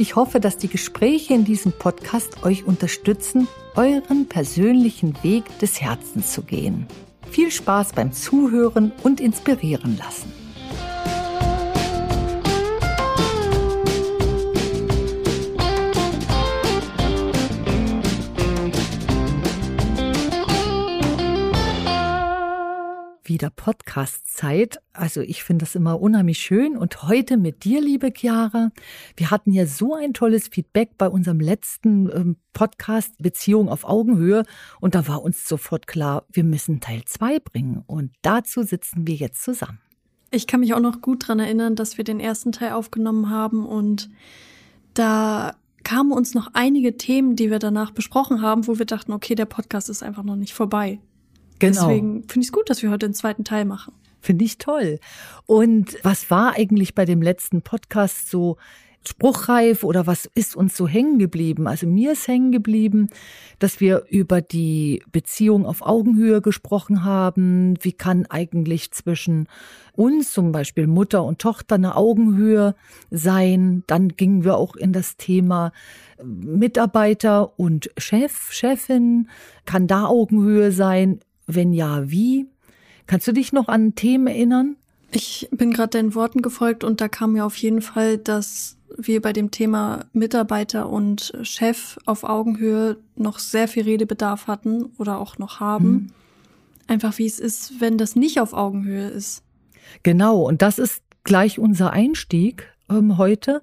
Ich hoffe, dass die Gespräche in diesem Podcast euch unterstützen, euren persönlichen Weg des Herzens zu gehen. Viel Spaß beim Zuhören und inspirieren lassen. Wieder Podcast-Zeit. Also ich finde das immer unheimlich schön. Und heute mit dir, liebe Chiara. Wir hatten ja so ein tolles Feedback bei unserem letzten ähm, Podcast Beziehung auf Augenhöhe. Und da war uns sofort klar, wir müssen Teil zwei bringen. Und dazu sitzen wir jetzt zusammen. Ich kann mich auch noch gut daran erinnern, dass wir den ersten Teil aufgenommen haben und da kamen uns noch einige Themen, die wir danach besprochen haben, wo wir dachten, okay, der Podcast ist einfach noch nicht vorbei. Genau. Deswegen finde ich es gut, dass wir heute den zweiten Teil machen. Finde ich toll. Und was war eigentlich bei dem letzten Podcast so spruchreif oder was ist uns so hängen geblieben? Also mir ist hängen geblieben, dass wir über die Beziehung auf Augenhöhe gesprochen haben. Wie kann eigentlich zwischen uns, zum Beispiel Mutter und Tochter, eine Augenhöhe sein? Dann gingen wir auch in das Thema Mitarbeiter und Chef, Chefin. Kann da Augenhöhe sein? Wenn ja, wie? Kannst du dich noch an Themen erinnern? Ich bin gerade deinen Worten gefolgt und da kam mir auf jeden Fall, dass wir bei dem Thema Mitarbeiter und Chef auf Augenhöhe noch sehr viel Redebedarf hatten oder auch noch haben. Mhm. Einfach wie es ist, wenn das nicht auf Augenhöhe ist. Genau, und das ist gleich unser Einstieg ähm, heute.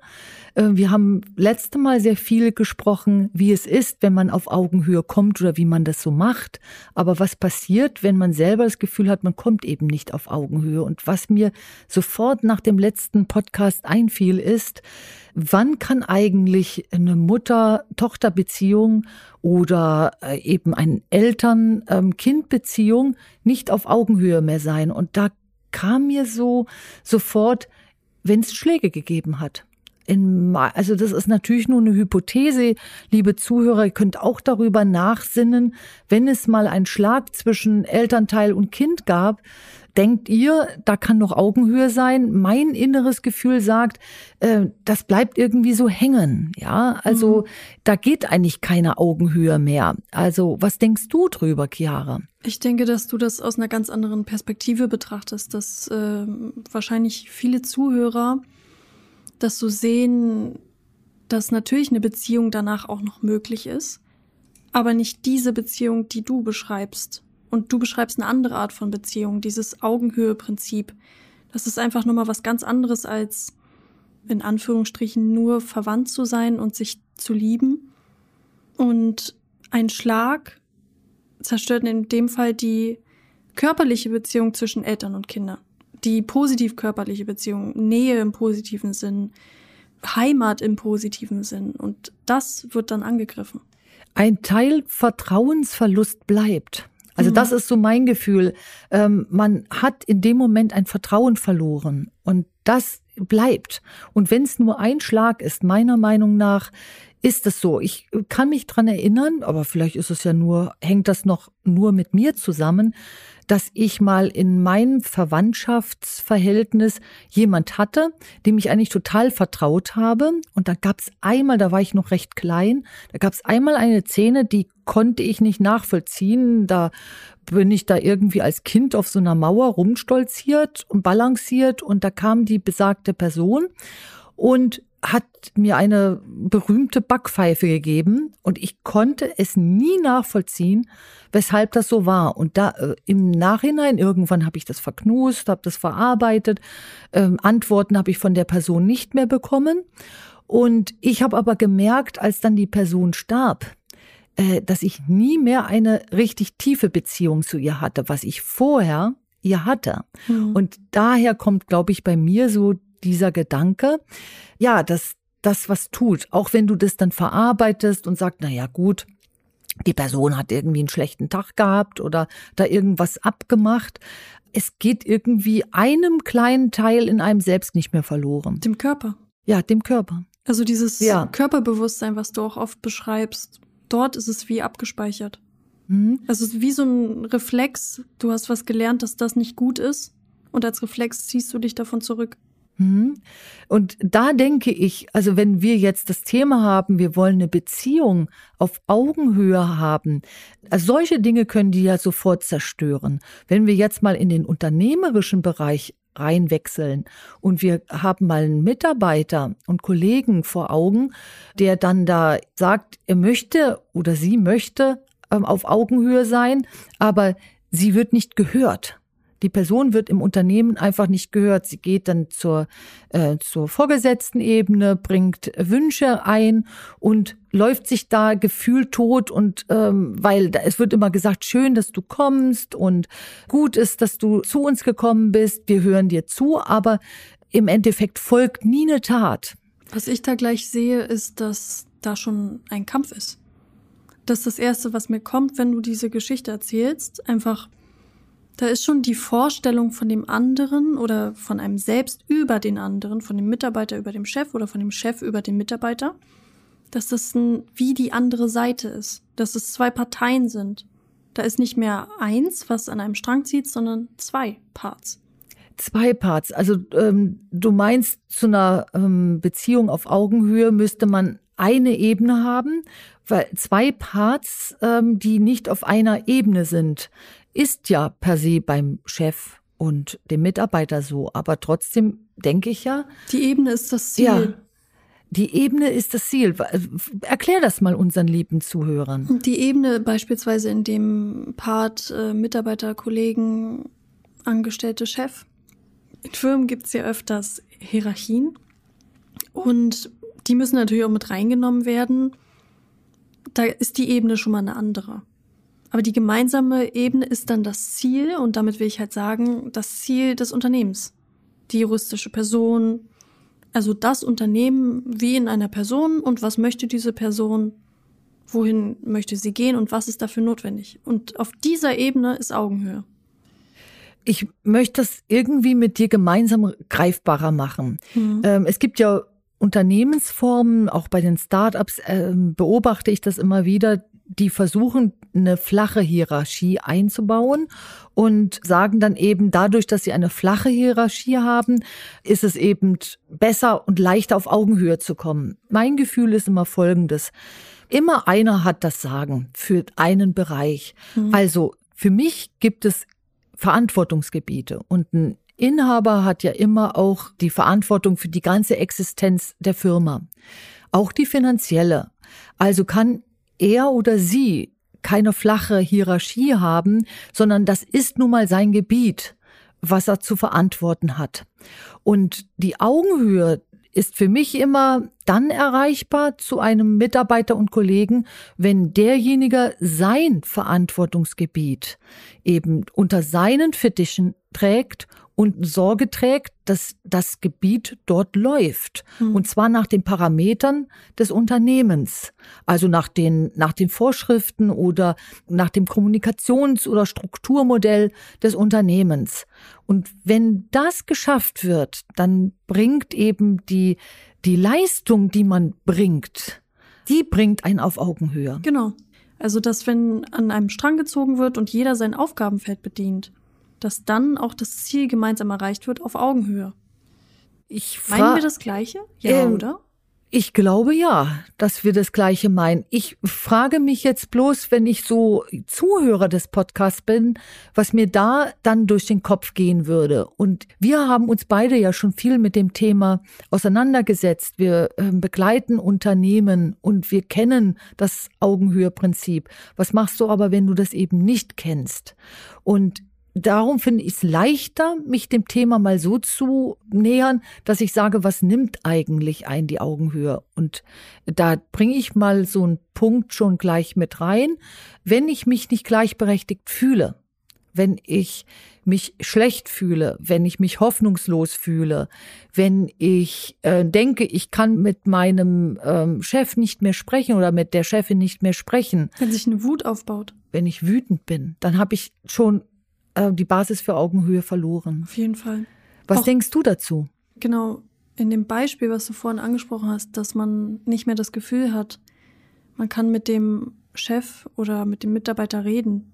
Äh, wir haben letzte Mal sehr viel gesprochen, wie es ist, wenn man auf Augenhöhe kommt oder wie man das so macht. Aber was passiert, wenn man selber das Gefühl hat, man kommt eben nicht auf Augenhöhe? Und was mir sofort nach dem letzten Podcast einfiel, ist, wann kann eigentlich eine Mutter-Tochter-Beziehung oder äh, eben eine Eltern-Kind-Beziehung nicht auf Augenhöhe mehr sein? Und da kam mir so sofort, wenn es Schläge gegeben hat. In, also das ist natürlich nur eine Hypothese, liebe Zuhörer, ihr könnt auch darüber nachsinnen, wenn es mal einen Schlag zwischen Elternteil und Kind gab, denkt ihr, da kann noch Augenhöhe sein? Mein inneres Gefühl sagt, äh, das bleibt irgendwie so hängen. Ja, also mhm. da geht eigentlich keine Augenhöhe mehr. Also was denkst du drüber, Chiara? Ich denke, dass du das aus einer ganz anderen Perspektive betrachtest, dass äh, wahrscheinlich viele Zuhörer das so sehen, dass natürlich eine Beziehung danach auch noch möglich ist, aber nicht diese Beziehung, die du beschreibst. Und du beschreibst eine andere Art von Beziehung, dieses Augenhöhe-Prinzip. Das ist einfach nochmal was ganz anderes als in Anführungsstrichen nur verwandt zu sein und sich zu lieben. Und ein Schlag zerstört in dem Fall die körperliche Beziehung zwischen Eltern und Kindern. Die positiv körperliche Beziehung, Nähe im positiven Sinn, Heimat im positiven Sinn. Und das wird dann angegriffen. Ein Teil Vertrauensverlust bleibt. Also mhm. das ist so mein Gefühl. Ähm, man hat in dem Moment ein Vertrauen verloren und das bleibt. Und wenn es nur ein Schlag ist, meiner Meinung nach, ist es so. Ich kann mich dran erinnern, aber vielleicht ist es ja nur, hängt das noch nur mit mir zusammen, dass ich mal in meinem Verwandtschaftsverhältnis jemand hatte, dem ich eigentlich total vertraut habe. Und da gab es einmal, da war ich noch recht klein, da gab es einmal eine Szene, die konnte ich nicht nachvollziehen. Da bin ich da irgendwie als Kind auf so einer Mauer rumstolziert und balanciert und da kam die besagte Person und hat mir eine berühmte Backpfeife gegeben und ich konnte es nie nachvollziehen, weshalb das so war. Und da äh, im Nachhinein irgendwann habe ich das verknust, habe das verarbeitet, ähm, Antworten habe ich von der Person nicht mehr bekommen. Und ich habe aber gemerkt, als dann die Person starb, äh, dass ich nie mehr eine richtig tiefe Beziehung zu ihr hatte, was ich vorher ihr hatte. Mhm. Und daher kommt, glaube ich, bei mir so dieser Gedanke, ja, dass das was tut, auch wenn du das dann verarbeitest und sagst, na ja, gut, die Person hat irgendwie einen schlechten Tag gehabt oder da irgendwas abgemacht. Es geht irgendwie einem kleinen Teil in einem selbst nicht mehr verloren. Dem Körper. Ja, dem Körper. Also dieses ja. Körperbewusstsein, was du auch oft beschreibst, dort ist es wie abgespeichert. Mhm. Also es ist wie so ein Reflex. Du hast was gelernt, dass das nicht gut ist. Und als Reflex ziehst du dich davon zurück. Mhm. Und da denke ich, also wenn wir jetzt das Thema haben, wir wollen eine Beziehung auf Augenhöhe haben, also solche Dinge können die ja sofort zerstören. Wenn wir jetzt mal in den unternehmerischen Bereich reinwechseln und wir haben mal einen Mitarbeiter und Kollegen vor Augen, der dann da sagt, er möchte oder sie möchte ähm, auf Augenhöhe sein, aber sie wird nicht gehört. Die Person wird im Unternehmen einfach nicht gehört. Sie geht dann zur, äh, zur vorgesetzten Ebene, bringt Wünsche ein und läuft sich da gefühlt tot und ähm, weil da, es wird immer gesagt, schön, dass du kommst und gut ist, dass du zu uns gekommen bist, wir hören dir zu, aber im Endeffekt folgt nie eine Tat. Was ich da gleich sehe, ist, dass da schon ein Kampf ist. Das ist das Erste, was mir kommt, wenn du diese Geschichte erzählst. Einfach da ist schon die Vorstellung von dem anderen oder von einem selbst über den anderen, von dem Mitarbeiter über dem Chef oder von dem Chef über den Mitarbeiter, dass das ein, wie die andere Seite ist, dass es zwei Parteien sind. Da ist nicht mehr eins, was an einem Strang zieht, sondern zwei Parts. Zwei Parts. Also ähm, du meinst, zu einer ähm, Beziehung auf Augenhöhe müsste man eine Ebene haben, weil zwei Parts, ähm, die nicht auf einer Ebene sind ist ja per se beim Chef und dem Mitarbeiter so. Aber trotzdem denke ich ja. Die Ebene ist das Ziel. Ja, die Ebene ist das Ziel. Erklär das mal unseren lieben Zuhörern. Die Ebene beispielsweise in dem Part äh, Mitarbeiter, Kollegen, Angestellte, Chef. In Firmen gibt es ja öfters Hierarchien. Und die müssen natürlich auch mit reingenommen werden. Da ist die Ebene schon mal eine andere. Aber die gemeinsame Ebene ist dann das Ziel und damit will ich halt sagen, das Ziel des Unternehmens. Die juristische Person, also das Unternehmen wie in einer Person und was möchte diese Person, wohin möchte sie gehen und was ist dafür notwendig. Und auf dieser Ebene ist Augenhöhe. Ich möchte das irgendwie mit dir gemeinsam greifbarer machen. Mhm. Ähm, es gibt ja Unternehmensformen, auch bei den Startups äh, beobachte ich das immer wieder, die versuchen, eine flache Hierarchie einzubauen und sagen dann eben, dadurch, dass sie eine flache Hierarchie haben, ist es eben besser und leichter auf Augenhöhe zu kommen. Mein Gefühl ist immer folgendes. Immer einer hat das Sagen für einen Bereich. Mhm. Also für mich gibt es Verantwortungsgebiete und ein Inhaber hat ja immer auch die Verantwortung für die ganze Existenz der Firma, auch die finanzielle. Also kann er oder sie keine flache Hierarchie haben, sondern das ist nun mal sein Gebiet, was er zu verantworten hat. Und die Augenhöhe ist für mich immer dann erreichbar zu einem Mitarbeiter und Kollegen, wenn derjenige sein Verantwortungsgebiet eben unter seinen Fittichen trägt und Sorge trägt, dass das Gebiet dort läuft. Mhm. Und zwar nach den Parametern des Unternehmens. Also nach den, nach den Vorschriften oder nach dem Kommunikations- oder Strukturmodell des Unternehmens. Und wenn das geschafft wird, dann bringt eben die, die Leistung, die man bringt, die bringt einen auf Augenhöhe. Genau. Also, dass wenn an einem Strang gezogen wird und jeder sein Aufgabenfeld bedient, dass dann auch das Ziel gemeinsam erreicht wird auf Augenhöhe. Ich Meinen wir das Gleiche? Ja, ähm, oder? Ich glaube ja, dass wir das Gleiche meinen. Ich frage mich jetzt bloß, wenn ich so Zuhörer des Podcasts bin, was mir da dann durch den Kopf gehen würde. Und wir haben uns beide ja schon viel mit dem Thema auseinandergesetzt. Wir äh, begleiten Unternehmen und wir kennen das Augenhöhe-Prinzip. Was machst du aber, wenn du das eben nicht kennst? Und darum finde ich es leichter, mich dem Thema mal so zu nähern, dass ich sage, was nimmt eigentlich ein die Augenhöhe? Und da bringe ich mal so einen Punkt schon gleich mit rein. Wenn ich mich nicht gleichberechtigt fühle, wenn ich mich schlecht fühle, wenn ich mich hoffnungslos fühle, wenn ich äh, denke, ich kann mit meinem ähm, Chef nicht mehr sprechen oder mit der Chefin nicht mehr sprechen. Wenn sich eine Wut aufbaut. Wenn ich wütend bin, dann habe ich schon äh, die Basis für Augenhöhe verloren. Auf jeden Fall. Was Auch, denkst du dazu? Genau, in dem Beispiel, was du vorhin angesprochen hast, dass man nicht mehr das Gefühl hat, man kann mit dem Chef oder mit dem Mitarbeiter reden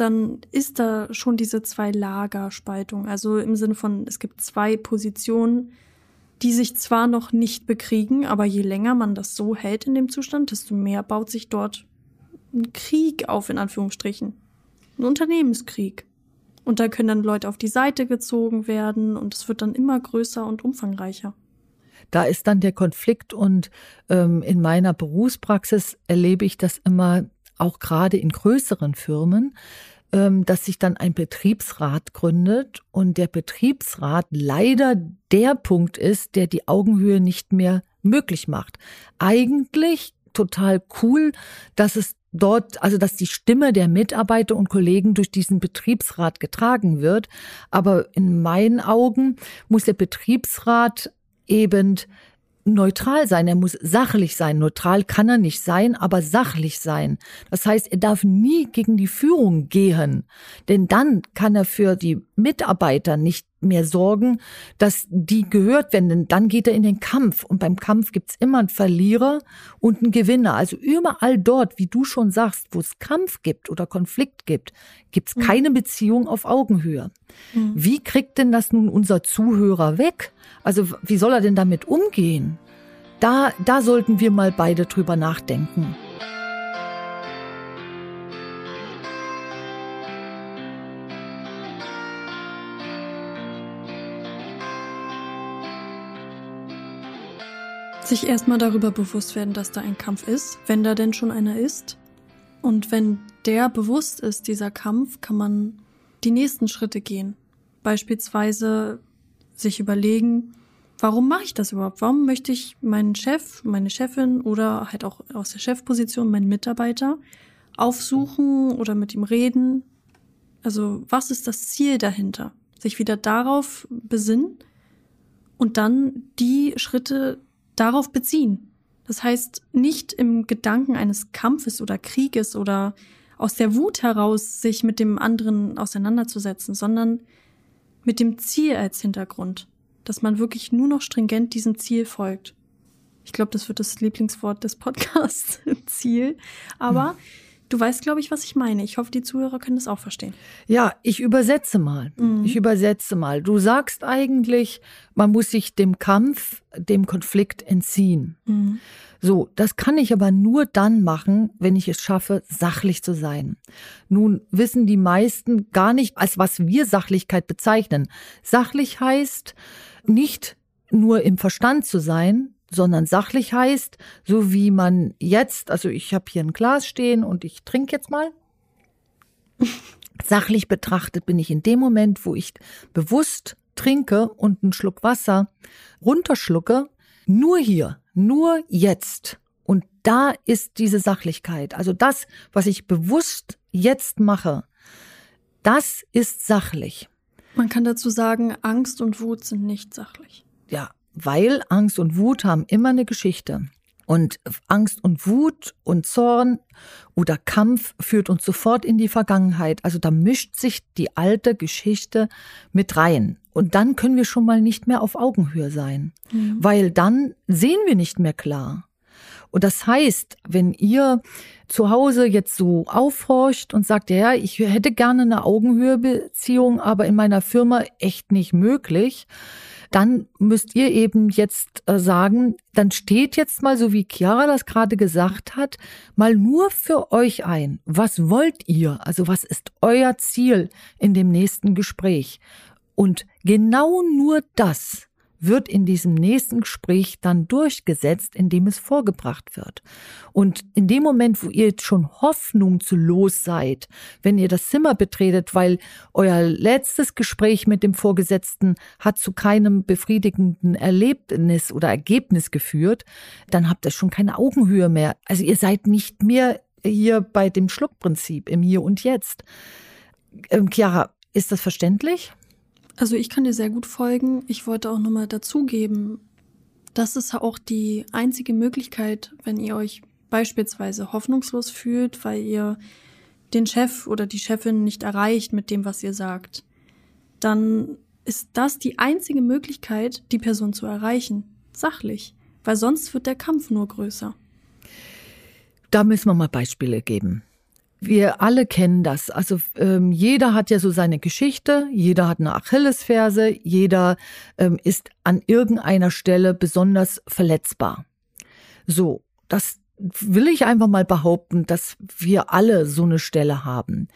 dann ist da schon diese zwei Lagerspaltung. Also im Sinne von, es gibt zwei Positionen, die sich zwar noch nicht bekriegen, aber je länger man das so hält in dem Zustand, desto mehr baut sich dort ein Krieg auf, in Anführungsstrichen. Ein Unternehmenskrieg. Und da können dann Leute auf die Seite gezogen werden und es wird dann immer größer und umfangreicher. Da ist dann der Konflikt und ähm, in meiner Berufspraxis erlebe ich das immer auch gerade in größeren Firmen, ähm, dass sich dann ein Betriebsrat gründet und der Betriebsrat leider der Punkt ist, der die Augenhöhe nicht mehr möglich macht. Eigentlich total cool, dass es dort, also dass die Stimme der Mitarbeiter und Kollegen durch diesen Betriebsrat getragen wird. Aber in meinen Augen muss der Betriebsrat eben neutral sein, er muss sachlich sein. Neutral kann er nicht sein, aber sachlich sein. Das heißt, er darf nie gegen die Führung gehen, denn dann kann er für die Mitarbeiter nicht mehr sorgen, dass die gehört werden, denn dann geht er in den Kampf und beim Kampf gibt's immer einen Verlierer und einen Gewinner. Also überall dort, wie du schon sagst, wo es Kampf gibt oder Konflikt gibt, gibt's mhm. keine Beziehung auf Augenhöhe. Mhm. Wie kriegt denn das nun unser Zuhörer weg? Also wie soll er denn damit umgehen? Da, da sollten wir mal beide drüber nachdenken. Sich erstmal darüber bewusst werden, dass da ein Kampf ist, wenn da denn schon einer ist. Und wenn der bewusst ist, dieser Kampf, kann man die nächsten Schritte gehen. Beispielsweise sich überlegen, warum mache ich das überhaupt? Warum möchte ich meinen Chef, meine Chefin oder halt auch aus der Chefposition meinen Mitarbeiter aufsuchen oder mit ihm reden? Also was ist das Ziel dahinter? Sich wieder darauf besinnen und dann die Schritte darauf beziehen. Das heißt, nicht im Gedanken eines Kampfes oder Krieges oder aus der Wut heraus sich mit dem anderen auseinanderzusetzen, sondern mit dem Ziel als Hintergrund, dass man wirklich nur noch stringent diesem Ziel folgt. Ich glaube, das wird das Lieblingswort des Podcasts, Ziel. Aber hm. Du weißt, glaube ich, was ich meine. Ich hoffe, die Zuhörer können das auch verstehen. Ja, ich übersetze mal. Mhm. Ich übersetze mal. Du sagst eigentlich, man muss sich dem Kampf, dem Konflikt entziehen. Mhm. So, das kann ich aber nur dann machen, wenn ich es schaffe, sachlich zu sein. Nun wissen die meisten gar nicht, als was wir Sachlichkeit bezeichnen. Sachlich heißt nicht nur im Verstand zu sein, sondern sachlich heißt, so wie man jetzt, also ich habe hier ein Glas stehen und ich trinke jetzt mal. Sachlich betrachtet bin ich in dem Moment, wo ich bewusst trinke und einen Schluck Wasser runterschlucke, nur hier, nur jetzt. Und da ist diese Sachlichkeit. Also das, was ich bewusst jetzt mache, das ist sachlich. Man kann dazu sagen, Angst und Wut sind nicht sachlich. Ja, weil Angst und Wut haben immer eine Geschichte. Und Angst und Wut und Zorn oder Kampf führt uns sofort in die Vergangenheit. Also da mischt sich die alte Geschichte mit rein. Und dann können wir schon mal nicht mehr auf Augenhöhe sein, mhm. weil dann sehen wir nicht mehr klar. Und das heißt, wenn ihr zu Hause jetzt so aufhorcht und sagt, ja, ich hätte gerne eine Augenhöhebeziehung, aber in meiner Firma echt nicht möglich, dann müsst ihr eben jetzt äh, sagen, dann steht jetzt mal, so wie Chiara das gerade gesagt hat, mal nur für euch ein. Was wollt ihr? Also was ist euer Ziel in dem nächsten Gespräch? Und genau nur das wird in diesem nächsten Gespräch dann durchgesetzt, indem es vorgebracht wird. Und in dem Moment, wo ihr jetzt schon Hoffnung zu los seid, wenn ihr das Zimmer betretet, weil euer letztes Gespräch mit dem Vorgesetzten hat zu keinem befriedigenden Erlebnis oder Ergebnis geführt, dann habt ihr schon keine Augenhöhe mehr. Also ihr seid nicht mehr hier bei dem Schluckprinzip im Hier und Jetzt. Ähm, Chiara, ist das verständlich? Also ich kann dir sehr gut folgen. Ich wollte auch nochmal dazugeben, das ist auch die einzige Möglichkeit, wenn ihr euch beispielsweise hoffnungslos fühlt, weil ihr den Chef oder die Chefin nicht erreicht mit dem, was ihr sagt, dann ist das die einzige Möglichkeit, die Person zu erreichen. Sachlich. Weil sonst wird der Kampf nur größer. Da müssen wir mal Beispiele geben. Wir alle kennen das. Also ähm, jeder hat ja so seine Geschichte, jeder hat eine Achillesferse, jeder ähm, ist an irgendeiner Stelle besonders verletzbar. So, das will ich einfach mal behaupten, dass wir alle so eine Stelle haben.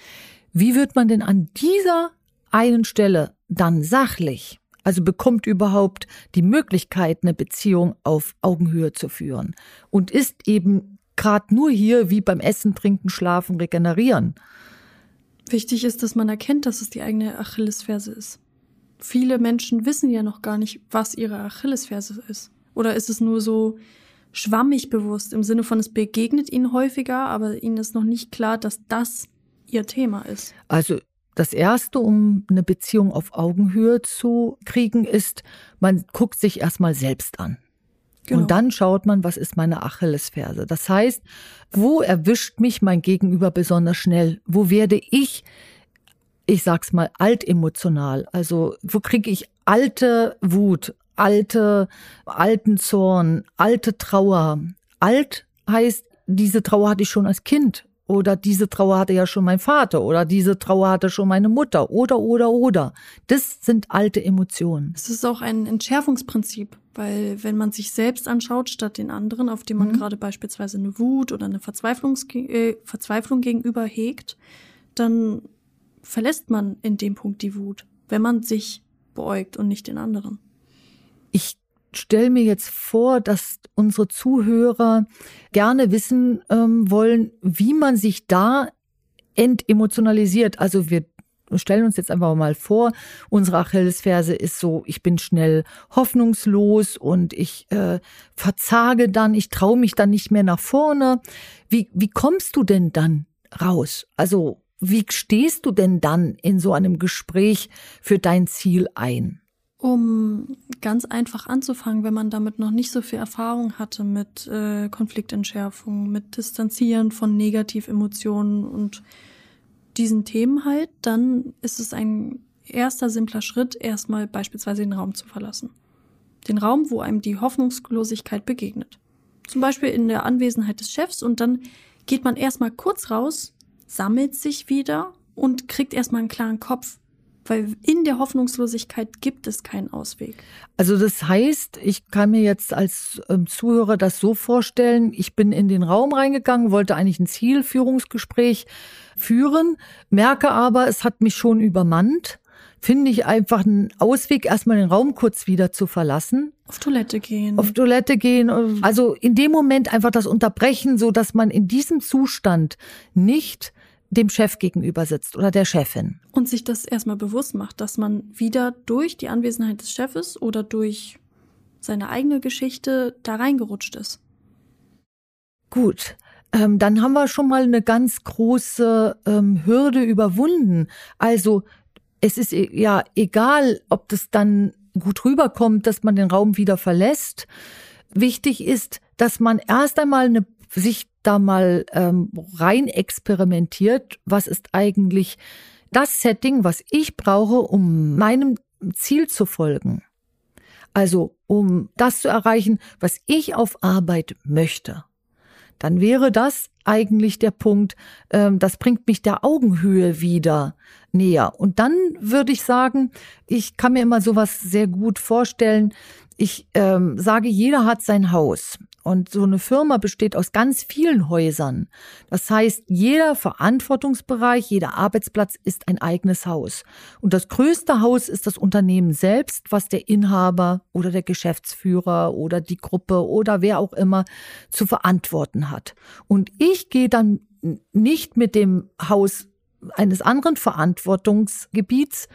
Wie wird man denn an dieser einen Stelle dann sachlich, also bekommt überhaupt die Möglichkeit, eine Beziehung auf Augenhöhe zu führen und ist eben gerade nur hier wie beim Essen, Trinken, Schlafen, Regenerieren. Wichtig ist, dass man erkennt, dass es die eigene Achillesferse ist. Viele Menschen wissen ja noch gar nicht, was ihre Achillesferse ist. Oder ist es nur so schwammig bewusst im Sinne von, es begegnet ihnen häufiger, aber ihnen ist noch nicht klar, dass das ihr Thema ist. Also das erste, um eine Beziehung auf Augenhöhe zu kriegen, ist, man guckt sich erstmal selbst an. Genau. Und dann schaut man, was ist meine Achillesferse. Das heißt, wo erwischt mich mein Gegenüber besonders schnell? Wo werde ich, ich sag's mal, altemotional? Also, wo kriege ich alte Wut, alte, alten Zorn, alte Trauer? Alt heißt, diese Trauer hatte ich schon als Kind oder diese Trauer hatte ja schon mein Vater oder diese Trauer hatte schon meine Mutter oder oder oder. Das sind alte Emotionen. Es ist auch ein Entschärfungsprinzip, weil wenn man sich selbst anschaut statt den anderen, auf dem man mhm. gerade beispielsweise eine Wut oder eine Verzweiflungs äh, Verzweiflung gegenüber hegt, dann verlässt man in dem Punkt die Wut, wenn man sich beäugt und nicht den anderen. Ich stelle mir jetzt vor, dass unsere Zuhörer gerne wissen ähm, wollen, wie man sich da entemotionalisiert. Also wir stellen uns jetzt einfach mal vor, unsere Achillesferse ist so, ich bin schnell hoffnungslos und ich äh, verzage dann, ich traue mich dann nicht mehr nach vorne. Wie, wie kommst du denn dann raus? Also wie stehst du denn dann in so einem Gespräch für dein Ziel ein? Um ganz einfach anzufangen, wenn man damit noch nicht so viel Erfahrung hatte mit äh, Konfliktentschärfung, mit Distanzieren von Negativemotionen und diesen Themen halt, dann ist es ein erster simpler Schritt, erstmal beispielsweise den Raum zu verlassen. Den Raum, wo einem die Hoffnungslosigkeit begegnet. Zum Beispiel in der Anwesenheit des Chefs und dann geht man erstmal kurz raus, sammelt sich wieder und kriegt erstmal einen klaren Kopf weil in der Hoffnungslosigkeit gibt es keinen Ausweg. Also das heißt, ich kann mir jetzt als ähm, Zuhörer das so vorstellen, ich bin in den Raum reingegangen, wollte eigentlich ein Zielführungsgespräch führen, merke aber, es hat mich schon übermannt, finde ich einfach einen Ausweg, erstmal den Raum kurz wieder zu verlassen. Auf Toilette gehen. Auf Toilette gehen. Also in dem Moment einfach das unterbrechen, so dass man in diesem Zustand nicht dem Chef gegenüber sitzt oder der Chefin. Und sich das erstmal bewusst macht, dass man wieder durch die Anwesenheit des Chefes oder durch seine eigene Geschichte da reingerutscht ist. Gut, ähm, dann haben wir schon mal eine ganz große ähm, Hürde überwunden. Also es ist e, ja egal, ob das dann gut rüberkommt, dass man den Raum wieder verlässt. Wichtig ist, dass man erst einmal eine, sich da mal ähm, rein experimentiert, was ist eigentlich das Setting, was ich brauche, um meinem Ziel zu folgen. Also um das zu erreichen, was ich auf Arbeit möchte. Dann wäre das eigentlich der Punkt, ähm, das bringt mich der Augenhöhe wieder näher. Und dann würde ich sagen, ich kann mir immer sowas sehr gut vorstellen. Ich ähm, sage, jeder hat sein Haus. Und so eine Firma besteht aus ganz vielen Häusern. Das heißt, jeder Verantwortungsbereich, jeder Arbeitsplatz ist ein eigenes Haus. Und das größte Haus ist das Unternehmen selbst, was der Inhaber oder der Geschäftsführer oder die Gruppe oder wer auch immer zu verantworten hat. Und ich gehe dann nicht mit dem Haus eines anderen Verantwortungsgebiets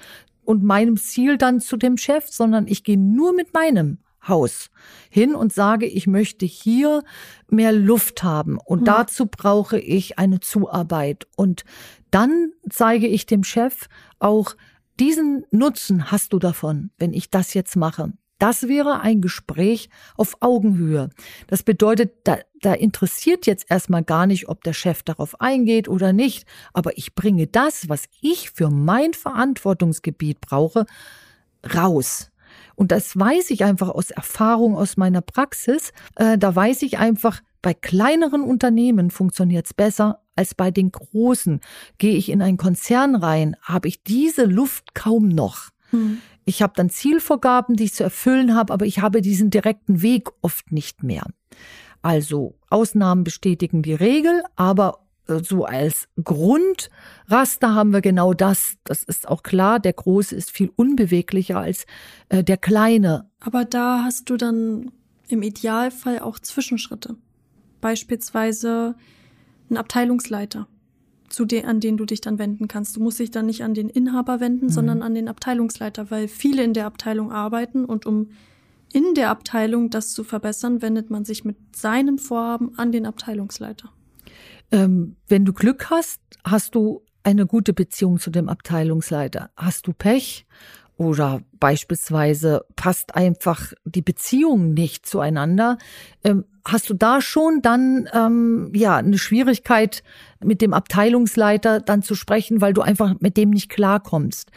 und meinem Ziel dann zu dem Chef, sondern ich gehe nur mit meinem Haus hin und sage, ich möchte hier mehr Luft haben und hm. dazu brauche ich eine Zuarbeit. Und dann zeige ich dem Chef auch, diesen Nutzen hast du davon, wenn ich das jetzt mache. Das wäre ein Gespräch auf Augenhöhe. Das bedeutet, da, da interessiert jetzt erstmal gar nicht, ob der Chef darauf eingeht oder nicht, aber ich bringe das, was ich für mein Verantwortungsgebiet brauche, raus. Und das weiß ich einfach aus Erfahrung aus meiner Praxis. Äh, da weiß ich einfach, bei kleineren Unternehmen funktioniert es besser als bei den großen. Gehe ich in einen Konzern rein, habe ich diese Luft kaum noch. Hm. Ich habe dann Zielvorgaben, die ich zu erfüllen habe, aber ich habe diesen direkten Weg oft nicht mehr. Also Ausnahmen bestätigen die Regel, aber äh, so als Grundraster haben wir genau das. Das ist auch klar, der Große ist viel unbeweglicher als äh, der Kleine. Aber da hast du dann im Idealfall auch Zwischenschritte. Beispielsweise ein Abteilungsleiter zu de an den du dich dann wenden kannst. Du musst dich dann nicht an den Inhaber wenden, mhm. sondern an den Abteilungsleiter, weil viele in der Abteilung arbeiten und um in der Abteilung das zu verbessern, wendet man sich mit seinem Vorhaben an den Abteilungsleiter. Ähm, wenn du Glück hast, hast du eine gute Beziehung zu dem Abteilungsleiter. Hast du Pech oder beispielsweise passt einfach die Beziehung nicht zueinander, ähm, hast du da schon dann ähm, ja eine Schwierigkeit mit dem Abteilungsleiter dann zu sprechen, weil du einfach mit dem nicht klarkommst.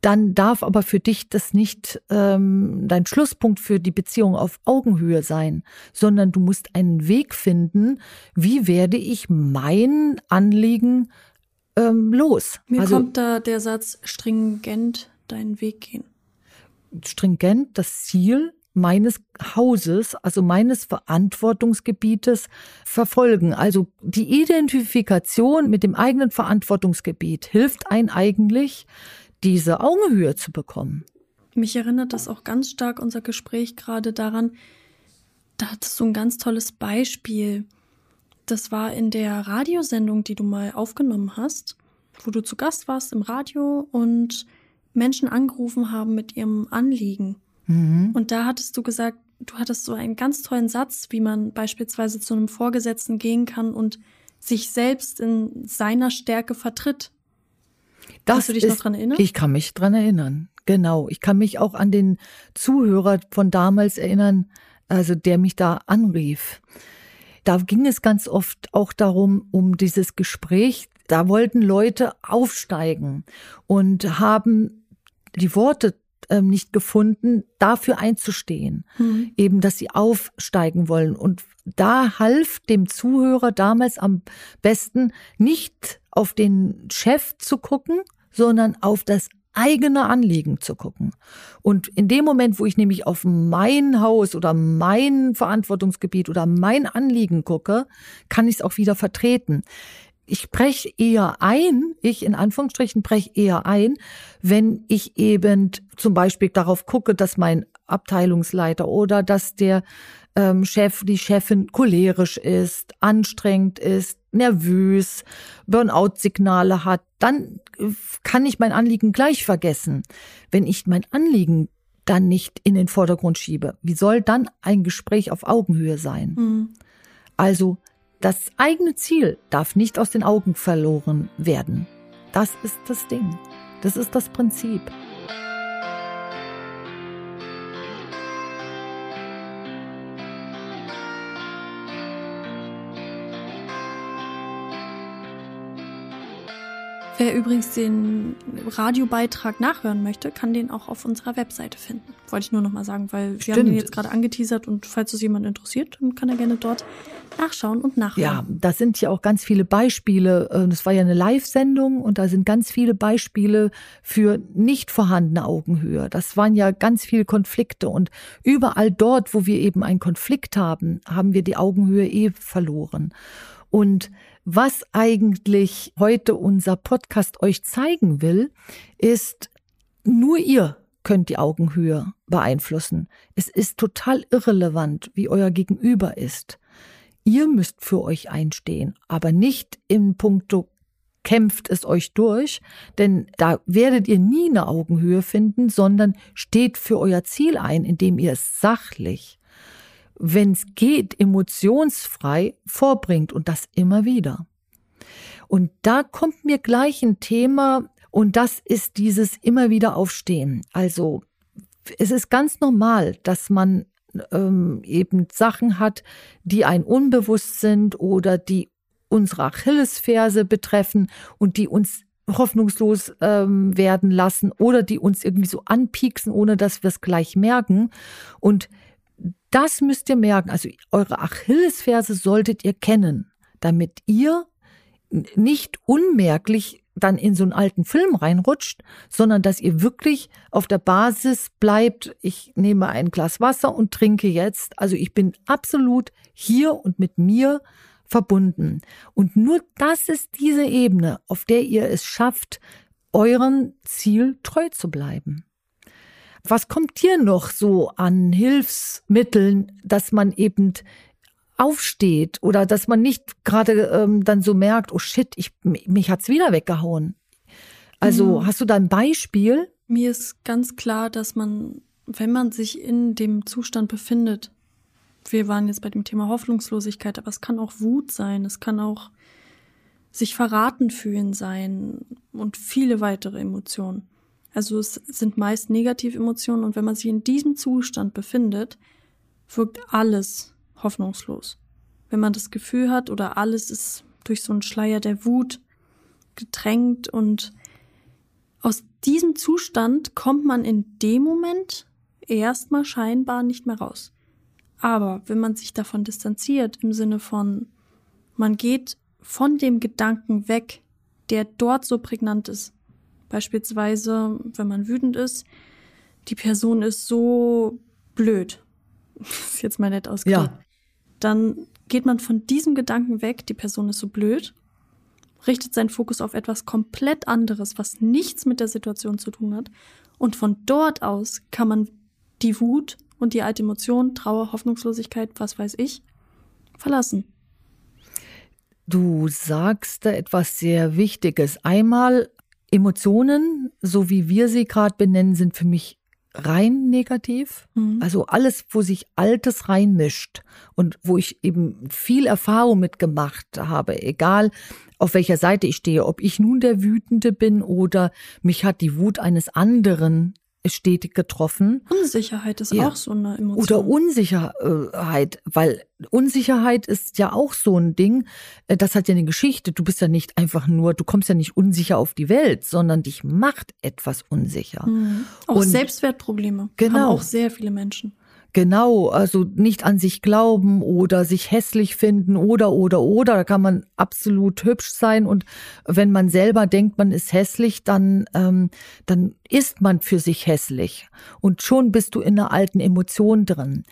Dann darf aber für dich das nicht ähm, dein Schlusspunkt für die Beziehung auf Augenhöhe sein, sondern du musst einen Weg finden, wie werde ich mein Anliegen ähm, los. Mir also, kommt da der Satz stringent deinen Weg gehen? Stringent das Ziel meines Hauses, also meines Verantwortungsgebietes verfolgen. Also die Identifikation mit dem eigenen Verantwortungsgebiet hilft ein eigentlich, diese Augenhöhe zu bekommen. Mich erinnert das auch ganz stark unser Gespräch gerade daran, da hattest du ein ganz tolles Beispiel. Das war in der Radiosendung, die du mal aufgenommen hast, wo du zu Gast warst im Radio und Menschen angerufen haben mit ihrem Anliegen. Mhm. Und da hattest du gesagt, du hattest so einen ganz tollen Satz, wie man beispielsweise zu einem Vorgesetzten gehen kann und sich selbst in seiner Stärke vertritt. Das Kannst du dich ist, noch dran erinnern? Ich kann mich dran erinnern. Genau. Ich kann mich auch an den Zuhörer von damals erinnern, also der mich da anrief. Da ging es ganz oft auch darum, um dieses Gespräch. Da wollten Leute aufsteigen und haben die Worte ähm, nicht gefunden, dafür einzustehen, mhm. eben, dass sie aufsteigen wollen. Und da half dem Zuhörer damals am besten nicht auf den Chef zu gucken, sondern auf das eigene Anliegen zu gucken. Und in dem Moment, wo ich nämlich auf mein Haus oder mein Verantwortungsgebiet oder mein Anliegen gucke, kann ich es auch wieder vertreten ich breche eher ein, ich in Anführungsstrichen breche eher ein, wenn ich eben zum Beispiel darauf gucke, dass mein Abteilungsleiter oder dass der ähm, Chef, die Chefin cholerisch ist, anstrengend ist, nervös, Burnout-Signale hat, dann kann ich mein Anliegen gleich vergessen. Wenn ich mein Anliegen dann nicht in den Vordergrund schiebe, wie soll dann ein Gespräch auf Augenhöhe sein? Mhm. Also das eigene Ziel darf nicht aus den Augen verloren werden. Das ist das Ding. Das ist das Prinzip. Wer übrigens den Radiobeitrag nachhören möchte, kann den auch auf unserer Webseite finden. Wollte ich nur noch mal sagen, weil wir haben den jetzt gerade angeteasert und falls es jemand interessiert, dann kann er gerne dort nachschauen und nachhören. Ja, da sind ja auch ganz viele Beispiele. Äh, das war ja eine Live-Sendung und da sind ganz viele Beispiele für nicht vorhandene Augenhöhe. Das waren ja ganz viele Konflikte und überall dort, wo wir eben einen Konflikt haben, haben wir die Augenhöhe eh verloren. Und was eigentlich heute unser Podcast euch zeigen will, ist, nur ihr könnt die Augenhöhe beeinflussen. Es ist total irrelevant, wie euer Gegenüber ist. Ihr müsst für euch einstehen, aber nicht in puncto kämpft es euch durch, denn da werdet ihr nie eine Augenhöhe finden, sondern steht für euer Ziel ein, indem ihr es sachlich, wenn es geht, emotionsfrei vorbringt und das immer wieder. Und da kommt mir gleich ein Thema und das ist dieses immer wieder aufstehen. Also es ist ganz normal, dass man ähm, eben Sachen hat, die ein unbewusst sind oder die unsere Achillesferse betreffen und die uns hoffnungslos ähm, werden lassen oder die uns irgendwie so anpieksen, ohne dass wir es gleich merken. Und das müsst ihr merken. Also eure Achillesferse solltet ihr kennen, damit ihr nicht unmerklich dann in so einen alten Film reinrutscht, sondern dass ihr wirklich auf der Basis bleibt, ich nehme ein Glas Wasser und trinke jetzt. Also ich bin absolut hier und mit mir verbunden. Und nur das ist diese Ebene, auf der ihr es schafft, euren Ziel treu zu bleiben. Was kommt hier noch so an Hilfsmitteln, dass man eben aufsteht oder dass man nicht gerade ähm, dann so merkt, oh shit, ich, mich hat's wieder weggehauen. Also mhm. hast du da ein Beispiel? Mir ist ganz klar, dass man, wenn man sich in dem Zustand befindet, wir waren jetzt bei dem Thema Hoffnungslosigkeit, aber es kann auch Wut sein, es kann auch sich verraten fühlen sein und viele weitere Emotionen. Also es sind meist negative Emotionen und wenn man sich in diesem Zustand befindet, wirkt alles hoffnungslos. Wenn man das Gefühl hat oder alles ist durch so einen Schleier der Wut getränkt und aus diesem Zustand kommt man in dem Moment erstmal scheinbar nicht mehr raus. Aber wenn man sich davon distanziert im Sinne von, man geht von dem Gedanken weg, der dort so prägnant ist. Beispielsweise, wenn man wütend ist, die Person ist so blöd. Das ist jetzt mal nett ausgedrückt. Ja dann geht man von diesem Gedanken weg, die Person ist so blöd, richtet seinen Fokus auf etwas komplett anderes, was nichts mit der Situation zu tun hat. Und von dort aus kann man die Wut und die alte Emotion, Trauer, Hoffnungslosigkeit, was weiß ich, verlassen. Du sagst da etwas sehr Wichtiges. Einmal Emotionen, so wie wir sie gerade benennen, sind für mich rein negativ. Mhm. Also alles, wo sich Altes reinmischt und wo ich eben viel Erfahrung mitgemacht habe, egal auf welcher Seite ich stehe, ob ich nun der Wütende bin oder mich hat die Wut eines anderen stetig getroffen. Unsicherheit ist ja. auch so eine Emotion. Oder Unsicherheit, weil Unsicherheit ist ja auch so ein Ding, äh, das hat ja eine Geschichte. Du bist ja nicht einfach nur, du kommst ja nicht unsicher auf die Welt, sondern dich macht etwas unsicher. Mhm. Auch Und Selbstwertprobleme genau. haben auch sehr viele Menschen. Genau, also nicht an sich glauben oder sich hässlich finden oder oder oder. Da kann man absolut hübsch sein und wenn man selber denkt, man ist hässlich, dann ähm, dann ist man für sich hässlich und schon bist du in einer alten Emotion drin.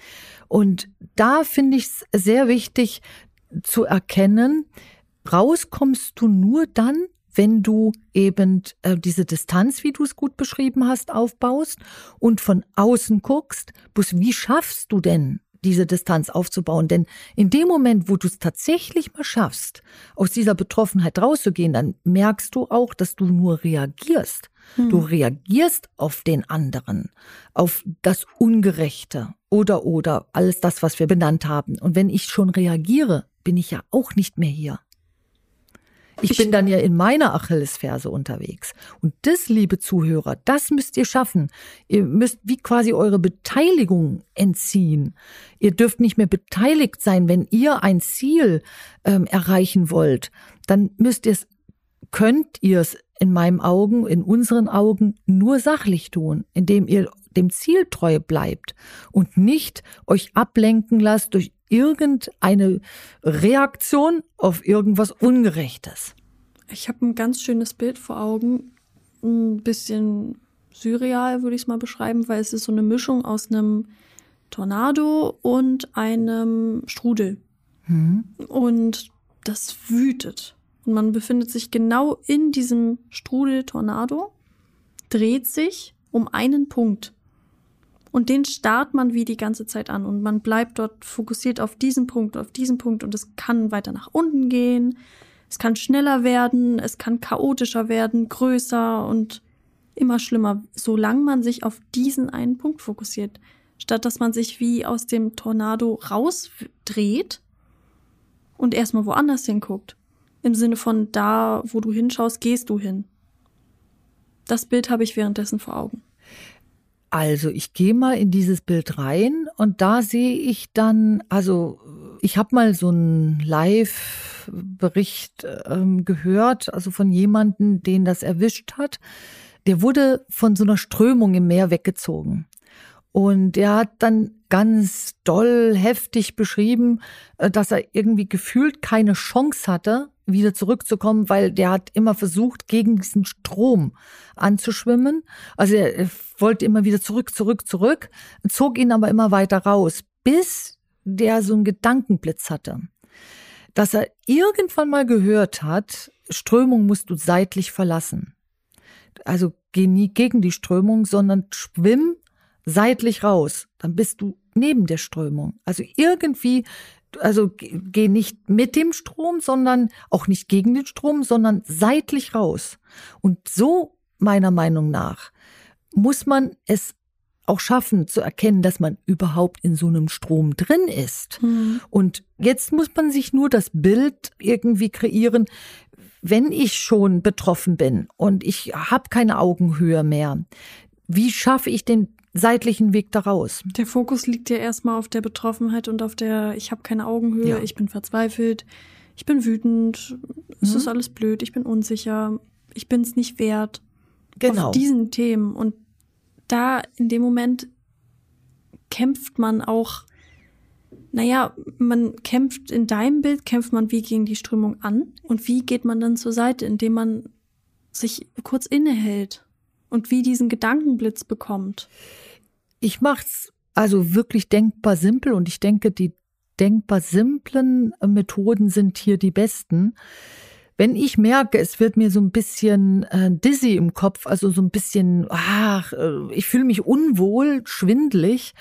Und da finde ich es sehr wichtig zu erkennen, rauskommst du nur dann, wenn du eben äh, diese Distanz, wie du es gut beschrieben hast, aufbaust und von außen guckst, bloß wie schaffst du denn diese Distanz aufzubauen? Denn in dem Moment, wo du es tatsächlich mal schaffst, aus dieser Betroffenheit rauszugehen, dann merkst du auch, dass du nur reagierst. Hm. Du reagierst auf den anderen, auf das Ungerechte oder oder alles das, was wir benannt haben. Und wenn ich schon reagiere, bin ich ja auch nicht mehr hier. Ich, bin dann ja in meiner Achillesferse unterwegs. Und das, liebe Zuhörer, das müsst ihr schaffen. Ihr müsst wie quasi eure Beteiligung entziehen. Ihr dürft nicht mehr beteiligt sein, wenn ihr ein Ziel ähm, erreichen wollt. Dann müsst ihr es, könnt ihr es in meinen Augen, in unseren Augen nur sachlich tun, indem ihr dem Ziel treu bleibt und nicht euch ablenken lasst durch irgendeine Reaktion auf irgendwas Ungerechtes. Ich habe ein ganz schönes Bild vor Augen, ein bisschen surreal würde ich es mal beschreiben, weil es ist so eine Mischung aus einem Tornado und einem Strudel. Mhm. Und das wütet. Und man befindet sich genau in diesem Strudel-Tornado, dreht sich um einen Punkt. Und den starrt man wie die ganze Zeit an und man bleibt dort fokussiert auf diesen Punkt, auf diesen Punkt und es kann weiter nach unten gehen. Es kann schneller werden, es kann chaotischer werden, größer und immer schlimmer, solange man sich auf diesen einen Punkt fokussiert, statt dass man sich wie aus dem Tornado rausdreht und erstmal woanders hinguckt. Im Sinne von da, wo du hinschaust, gehst du hin. Das Bild habe ich währenddessen vor Augen. Also ich gehe mal in dieses Bild rein und da sehe ich dann, also ich habe mal so einen Live-Bericht ähm, gehört, also von jemanden, den das erwischt hat. Der wurde von so einer Strömung im Meer weggezogen. Und er hat dann ganz doll heftig beschrieben, äh, dass er irgendwie gefühlt keine Chance hatte, wieder zurückzukommen, weil der hat immer versucht, gegen diesen Strom anzuschwimmen. Also er wollte immer wieder zurück, zurück, zurück, zog ihn aber immer weiter raus, bis der so einen Gedankenblitz hatte, dass er irgendwann mal gehört hat, Strömung musst du seitlich verlassen. Also geh nie gegen die Strömung, sondern schwimm seitlich raus. Dann bist du neben der Strömung. Also irgendwie also geh nicht mit dem Strom, sondern auch nicht gegen den Strom, sondern seitlich raus. Und so meiner Meinung nach muss man es auch schaffen zu erkennen, dass man überhaupt in so einem Strom drin ist. Mhm. Und jetzt muss man sich nur das Bild irgendwie kreieren, wenn ich schon betroffen bin und ich habe keine Augenhöhe mehr. Wie schaffe ich den seitlichen Weg daraus. Der Fokus liegt ja erstmal auf der Betroffenheit und auf der, ich habe keine Augenhöhe, ja. ich bin verzweifelt, ich bin wütend, es mhm. ist alles blöd, ich bin unsicher, ich bin es nicht wert. Genau. Auf diesen Themen. Und da in dem Moment kämpft man auch, naja, man kämpft in deinem Bild, kämpft man wie gegen die Strömung an. Und wie geht man dann zur Seite, indem man sich kurz innehält und wie diesen Gedankenblitz bekommt? Ich mach's also wirklich denkbar simpel und ich denke, die denkbar simplen Methoden sind hier die besten. Wenn ich merke, es wird mir so ein bisschen äh, dizzy im Kopf, also so ein bisschen, ach, äh, ich fühle mich unwohl, schwindlig,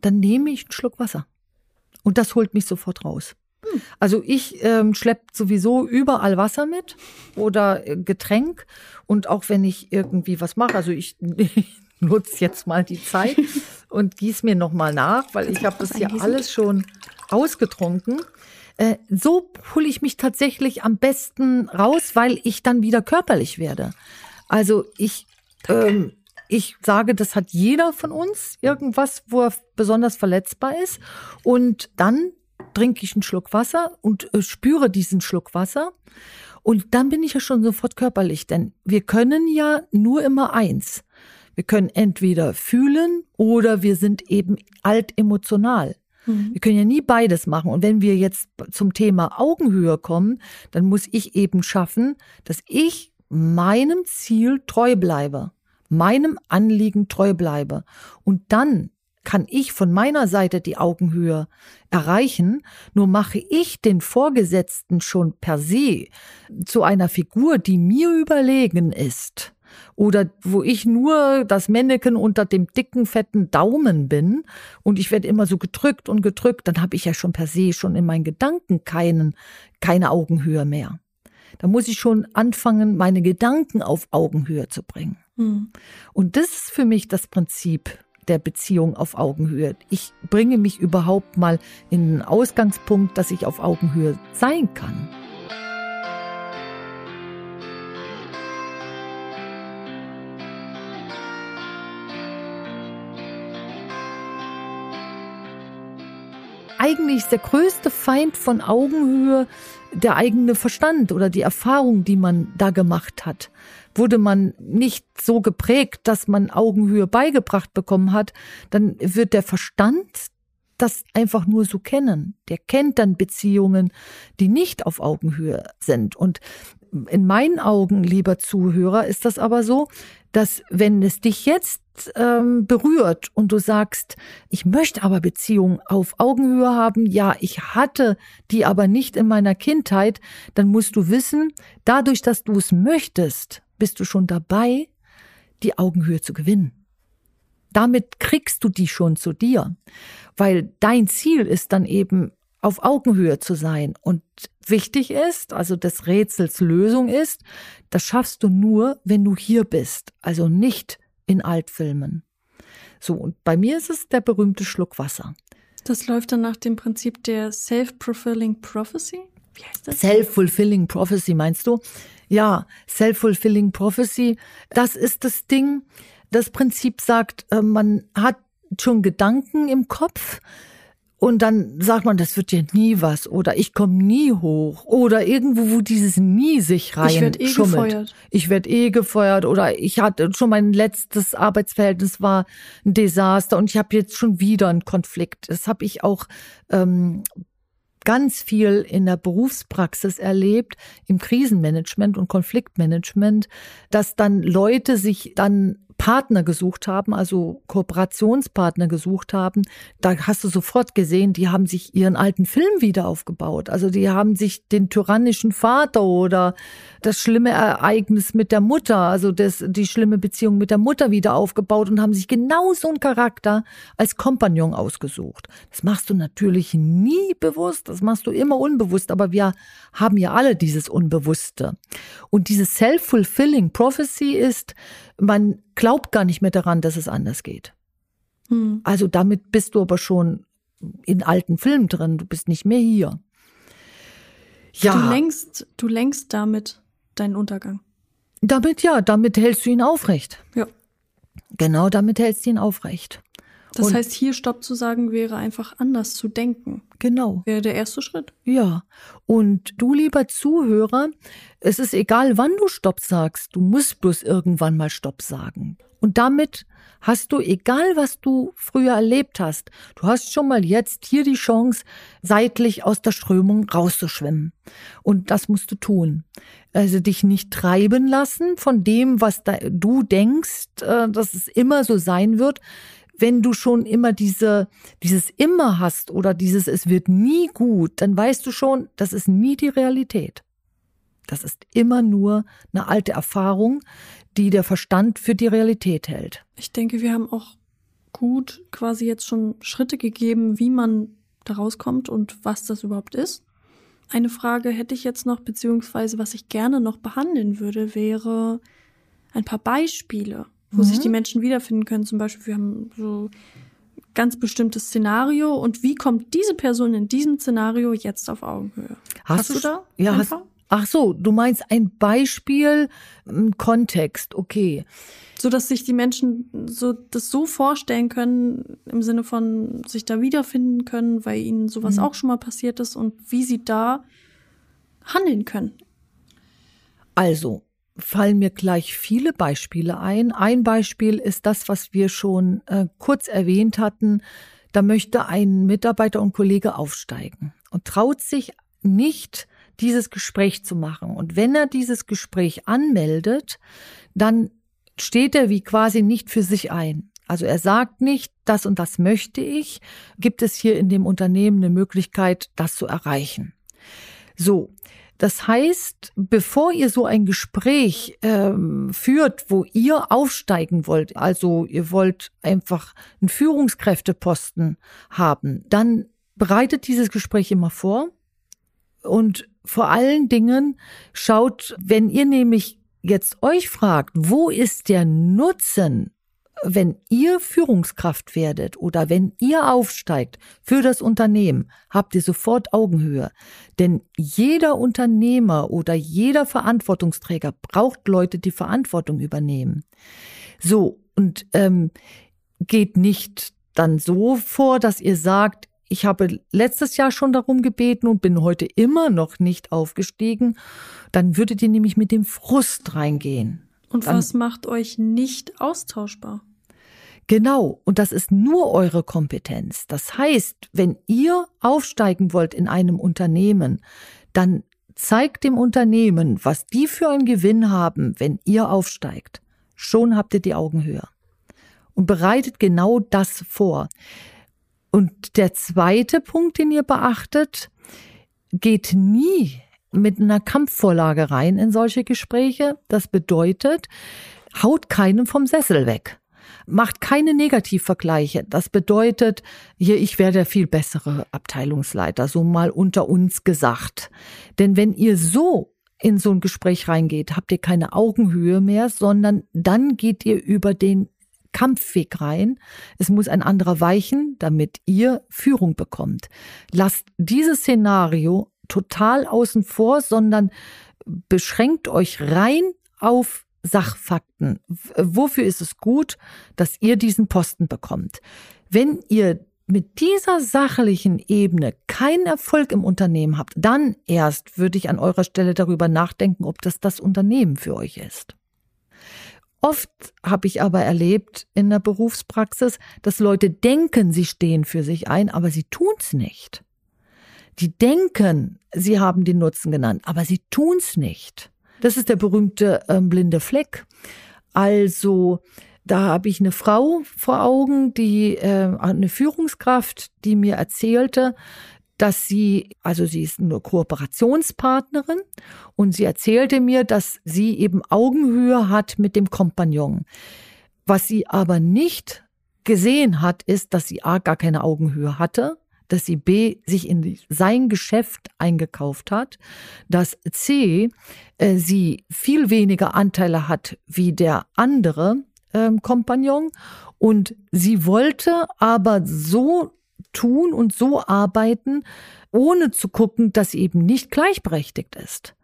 dann nehme ich einen Schluck Wasser. Und das holt mich sofort raus. Hm. Also ich ähm, schlepp sowieso überall Wasser mit oder äh, Getränk. Und auch wenn ich irgendwie was mache, also ich, ich nutze jetzt mal die Zeit und gieß mir noch mal nach, weil ich habe das hier alles schon ausgetrunken. Äh, so hole ich mich tatsächlich am besten raus, weil ich dann wieder körperlich werde. Also ich, ähm, ich sage, das hat jeder von uns irgendwas, wo er besonders verletzbar ist. Und dann trinke ich einen Schluck Wasser und äh, spüre diesen Schluck Wasser. Und dann bin ich ja schon sofort körperlich, denn wir können ja nur immer eins. Wir können entweder fühlen oder wir sind eben alt emotional. Mhm. Wir können ja nie beides machen. Und wenn wir jetzt zum Thema Augenhöhe kommen, dann muss ich eben schaffen, dass ich meinem Ziel treu bleibe, meinem Anliegen treu bleibe. Und dann kann ich von meiner Seite die Augenhöhe erreichen, nur mache ich den Vorgesetzten schon per se zu einer Figur, die mir überlegen ist oder wo ich nur das Männchen unter dem dicken, fetten Daumen bin und ich werde immer so gedrückt und gedrückt, dann habe ich ja schon per se schon in meinen Gedanken keinen, keine Augenhöhe mehr. Da muss ich schon anfangen, meine Gedanken auf Augenhöhe zu bringen. Mhm. Und das ist für mich das Prinzip der Beziehung auf Augenhöhe. Ich bringe mich überhaupt mal in den Ausgangspunkt, dass ich auf Augenhöhe sein kann. eigentlich ist der größte Feind von Augenhöhe der eigene Verstand oder die Erfahrung, die man da gemacht hat. Wurde man nicht so geprägt, dass man Augenhöhe beigebracht bekommen hat, dann wird der Verstand das einfach nur so kennen. Der kennt dann Beziehungen, die nicht auf Augenhöhe sind. Und in meinen Augen, lieber Zuhörer, ist das aber so, dass wenn es dich jetzt ähm, berührt und du sagst, ich möchte aber Beziehungen auf Augenhöhe haben, ja, ich hatte die aber nicht in meiner Kindheit, dann musst du wissen, dadurch, dass du es möchtest, bist du schon dabei, die Augenhöhe zu gewinnen. Damit kriegst du die schon zu dir, weil dein Ziel ist dann eben auf Augenhöhe zu sein. Und wichtig ist, also des Rätsels Lösung ist, das schaffst du nur, wenn du hier bist, also nicht in Altfilmen. So, und bei mir ist es der berühmte Schluck Wasser. Das läuft dann nach dem Prinzip der Self-Fulfilling Prophecy? Wie heißt das? Self-Fulfilling Prophecy, meinst du? Ja, Self-Fulfilling Prophecy, das ist das Ding. Das Prinzip sagt, äh, man hat schon Gedanken im Kopf, und dann sagt man, das wird ja nie was oder ich komme nie hoch oder irgendwo, wo dieses nie sich rein Ich werde eh schummelt. gefeuert. Ich werde eh gefeuert oder ich hatte schon mein letztes Arbeitsverhältnis war ein Desaster und ich habe jetzt schon wieder einen Konflikt. Das habe ich auch ähm, ganz viel in der Berufspraxis erlebt, im Krisenmanagement und Konfliktmanagement, dass dann Leute sich dann Partner gesucht haben, also Kooperationspartner gesucht haben, da hast du sofort gesehen, die haben sich ihren alten Film wieder aufgebaut. Also die haben sich den tyrannischen Vater oder das schlimme Ereignis mit der Mutter, also das, die schlimme Beziehung mit der Mutter wieder aufgebaut und haben sich genau so einen Charakter als Kompagnon ausgesucht. Das machst du natürlich nie bewusst, das machst du immer unbewusst, aber wir haben ja alle dieses Unbewusste. Und diese self-fulfilling prophecy ist, man glaubt gar nicht mehr daran, dass es anders geht. Hm. Also damit bist du aber schon in alten Filmen drin, du bist nicht mehr hier. Ja. Du lenkst, du lenkst damit deinen Untergang. Damit ja, damit hältst du ihn aufrecht. Ja. Genau, damit hältst du ihn aufrecht. Das Und heißt, hier Stopp zu sagen wäre einfach anders zu denken. Genau. Wäre der erste Schritt. Ja. Und du, lieber Zuhörer, es ist egal, wann du Stopp sagst. Du musst bloß irgendwann mal Stopp sagen. Und damit hast du, egal was du früher erlebt hast, du hast schon mal jetzt hier die Chance, seitlich aus der Strömung rauszuschwimmen. Und das musst du tun. Also dich nicht treiben lassen von dem, was du denkst, äh, dass es immer so sein wird wenn du schon immer diese, dieses immer hast oder dieses es wird nie gut, dann weißt du schon, das ist nie die Realität. Das ist immer nur eine alte Erfahrung, die der Verstand für die Realität hält. Ich denke, wir haben auch gut quasi jetzt schon Schritte gegeben, wie man da rauskommt und was das überhaupt ist. Eine Frage hätte ich jetzt noch, beziehungsweise was ich gerne noch behandeln würde, wäre ein paar Beispiele wo mhm. sich die Menschen wiederfinden können. Zum Beispiel, wir haben so ganz bestimmtes Szenario und wie kommt diese Person in diesem Szenario jetzt auf Augenhöhe? Hast, hast du da? Ja, hast, ach so, du meinst ein Beispiel, ein Kontext, okay. So dass sich die Menschen so das so vorstellen können, im Sinne von sich da wiederfinden können, weil ihnen sowas mhm. auch schon mal passiert ist und wie sie da handeln können. Also, fallen mir gleich viele Beispiele ein. Ein Beispiel ist das, was wir schon äh, kurz erwähnt hatten. Da möchte ein Mitarbeiter und Kollege aufsteigen und traut sich nicht, dieses Gespräch zu machen. Und wenn er dieses Gespräch anmeldet, dann steht er wie quasi nicht für sich ein. Also er sagt nicht, das und das möchte ich. Gibt es hier in dem Unternehmen eine Möglichkeit, das zu erreichen? So, das heißt, bevor ihr so ein Gespräch ähm, führt, wo ihr aufsteigen wollt, also ihr wollt einfach einen Führungskräfteposten haben, dann bereitet dieses Gespräch immer vor. Und vor allen Dingen schaut, wenn ihr nämlich jetzt euch fragt, wo ist der Nutzen wenn ihr Führungskraft werdet oder wenn ihr aufsteigt für das Unternehmen, habt ihr sofort Augenhöhe. Denn jeder Unternehmer oder jeder Verantwortungsträger braucht Leute, die Verantwortung übernehmen. So, und ähm, geht nicht dann so vor, dass ihr sagt, ich habe letztes Jahr schon darum gebeten und bin heute immer noch nicht aufgestiegen. Dann würdet ihr nämlich mit dem Frust reingehen. Und dann, was macht euch nicht austauschbar? Genau, und das ist nur eure Kompetenz. Das heißt, wenn ihr aufsteigen wollt in einem Unternehmen, dann zeigt dem Unternehmen, was die für einen Gewinn haben, wenn ihr aufsteigt. Schon habt ihr die Augen höher. Und bereitet genau das vor. Und der zweite Punkt, den ihr beachtet, geht nie mit einer Kampfvorlage rein in solche Gespräche. Das bedeutet, haut keinem vom Sessel weg. Macht keine Negativvergleiche. Das bedeutet, hier, ich wäre der viel bessere Abteilungsleiter, so mal unter uns gesagt. Denn wenn ihr so in so ein Gespräch reingeht, habt ihr keine Augenhöhe mehr, sondern dann geht ihr über den Kampfweg rein. Es muss ein anderer weichen, damit ihr Führung bekommt. Lasst dieses Szenario total außen vor, sondern beschränkt euch rein auf Sachfakten. Wofür ist es gut, dass ihr diesen Posten bekommt? Wenn ihr mit dieser sachlichen Ebene keinen Erfolg im Unternehmen habt, dann erst würde ich an eurer Stelle darüber nachdenken, ob das das Unternehmen für euch ist. Oft habe ich aber erlebt in der Berufspraxis, dass Leute denken, sie stehen für sich ein, aber sie tun's nicht. Die denken, sie haben den Nutzen genannt, aber sie tun's nicht. Das ist der berühmte äh, blinde Fleck. Also da habe ich eine Frau vor Augen, die äh, eine Führungskraft, die mir erzählte, dass sie, also sie ist eine Kooperationspartnerin und sie erzählte mir, dass sie eben Augenhöhe hat mit dem Kompagnon. Was sie aber nicht gesehen hat, ist, dass sie A gar keine Augenhöhe hatte, dass sie B sich in sein Geschäft eingekauft hat, dass C äh, sie viel weniger Anteile hat wie der andere ähm, Kompagnon und sie wollte aber so tun und so arbeiten, ohne zu gucken, dass sie eben nicht gleichberechtigt ist.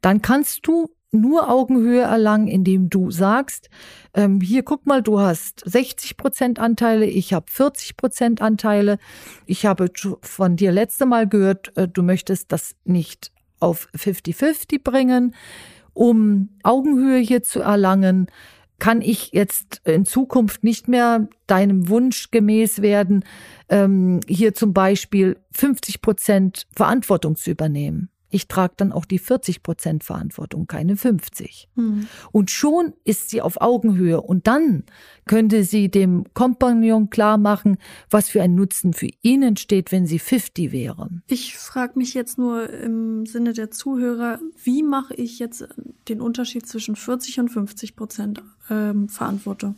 Dann kannst du nur Augenhöhe erlangen, indem du sagst, ähm, hier guck mal, du hast 60 Prozent Anteile, ich habe 40 Prozent Anteile. Ich habe von dir letzte Mal gehört, äh, du möchtest das nicht auf 50-50 bringen. Um Augenhöhe hier zu erlangen, kann ich jetzt in Zukunft nicht mehr deinem Wunsch gemäß werden, ähm, hier zum Beispiel 50 Prozent Verantwortung zu übernehmen. Ich trage dann auch die 40 Prozent Verantwortung, keine 50. Hm. Und schon ist sie auf Augenhöhe. Und dann könnte sie dem Kompagnon klar machen, was für ein Nutzen für ihn entsteht, wenn sie 50 wäre. Ich frage mich jetzt nur im Sinne der Zuhörer, wie mache ich jetzt den Unterschied zwischen 40 und 50 Prozent ähm, Verantwortung?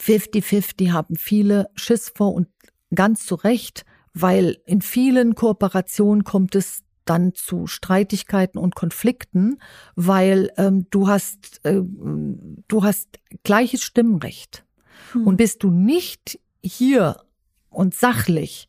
50-50 haben viele Schiss vor und ganz zu Recht, weil in vielen Kooperationen kommt es dann zu Streitigkeiten und Konflikten, weil ähm, du hast äh, du hast gleiches Stimmrecht hm. und bist du nicht hier und sachlich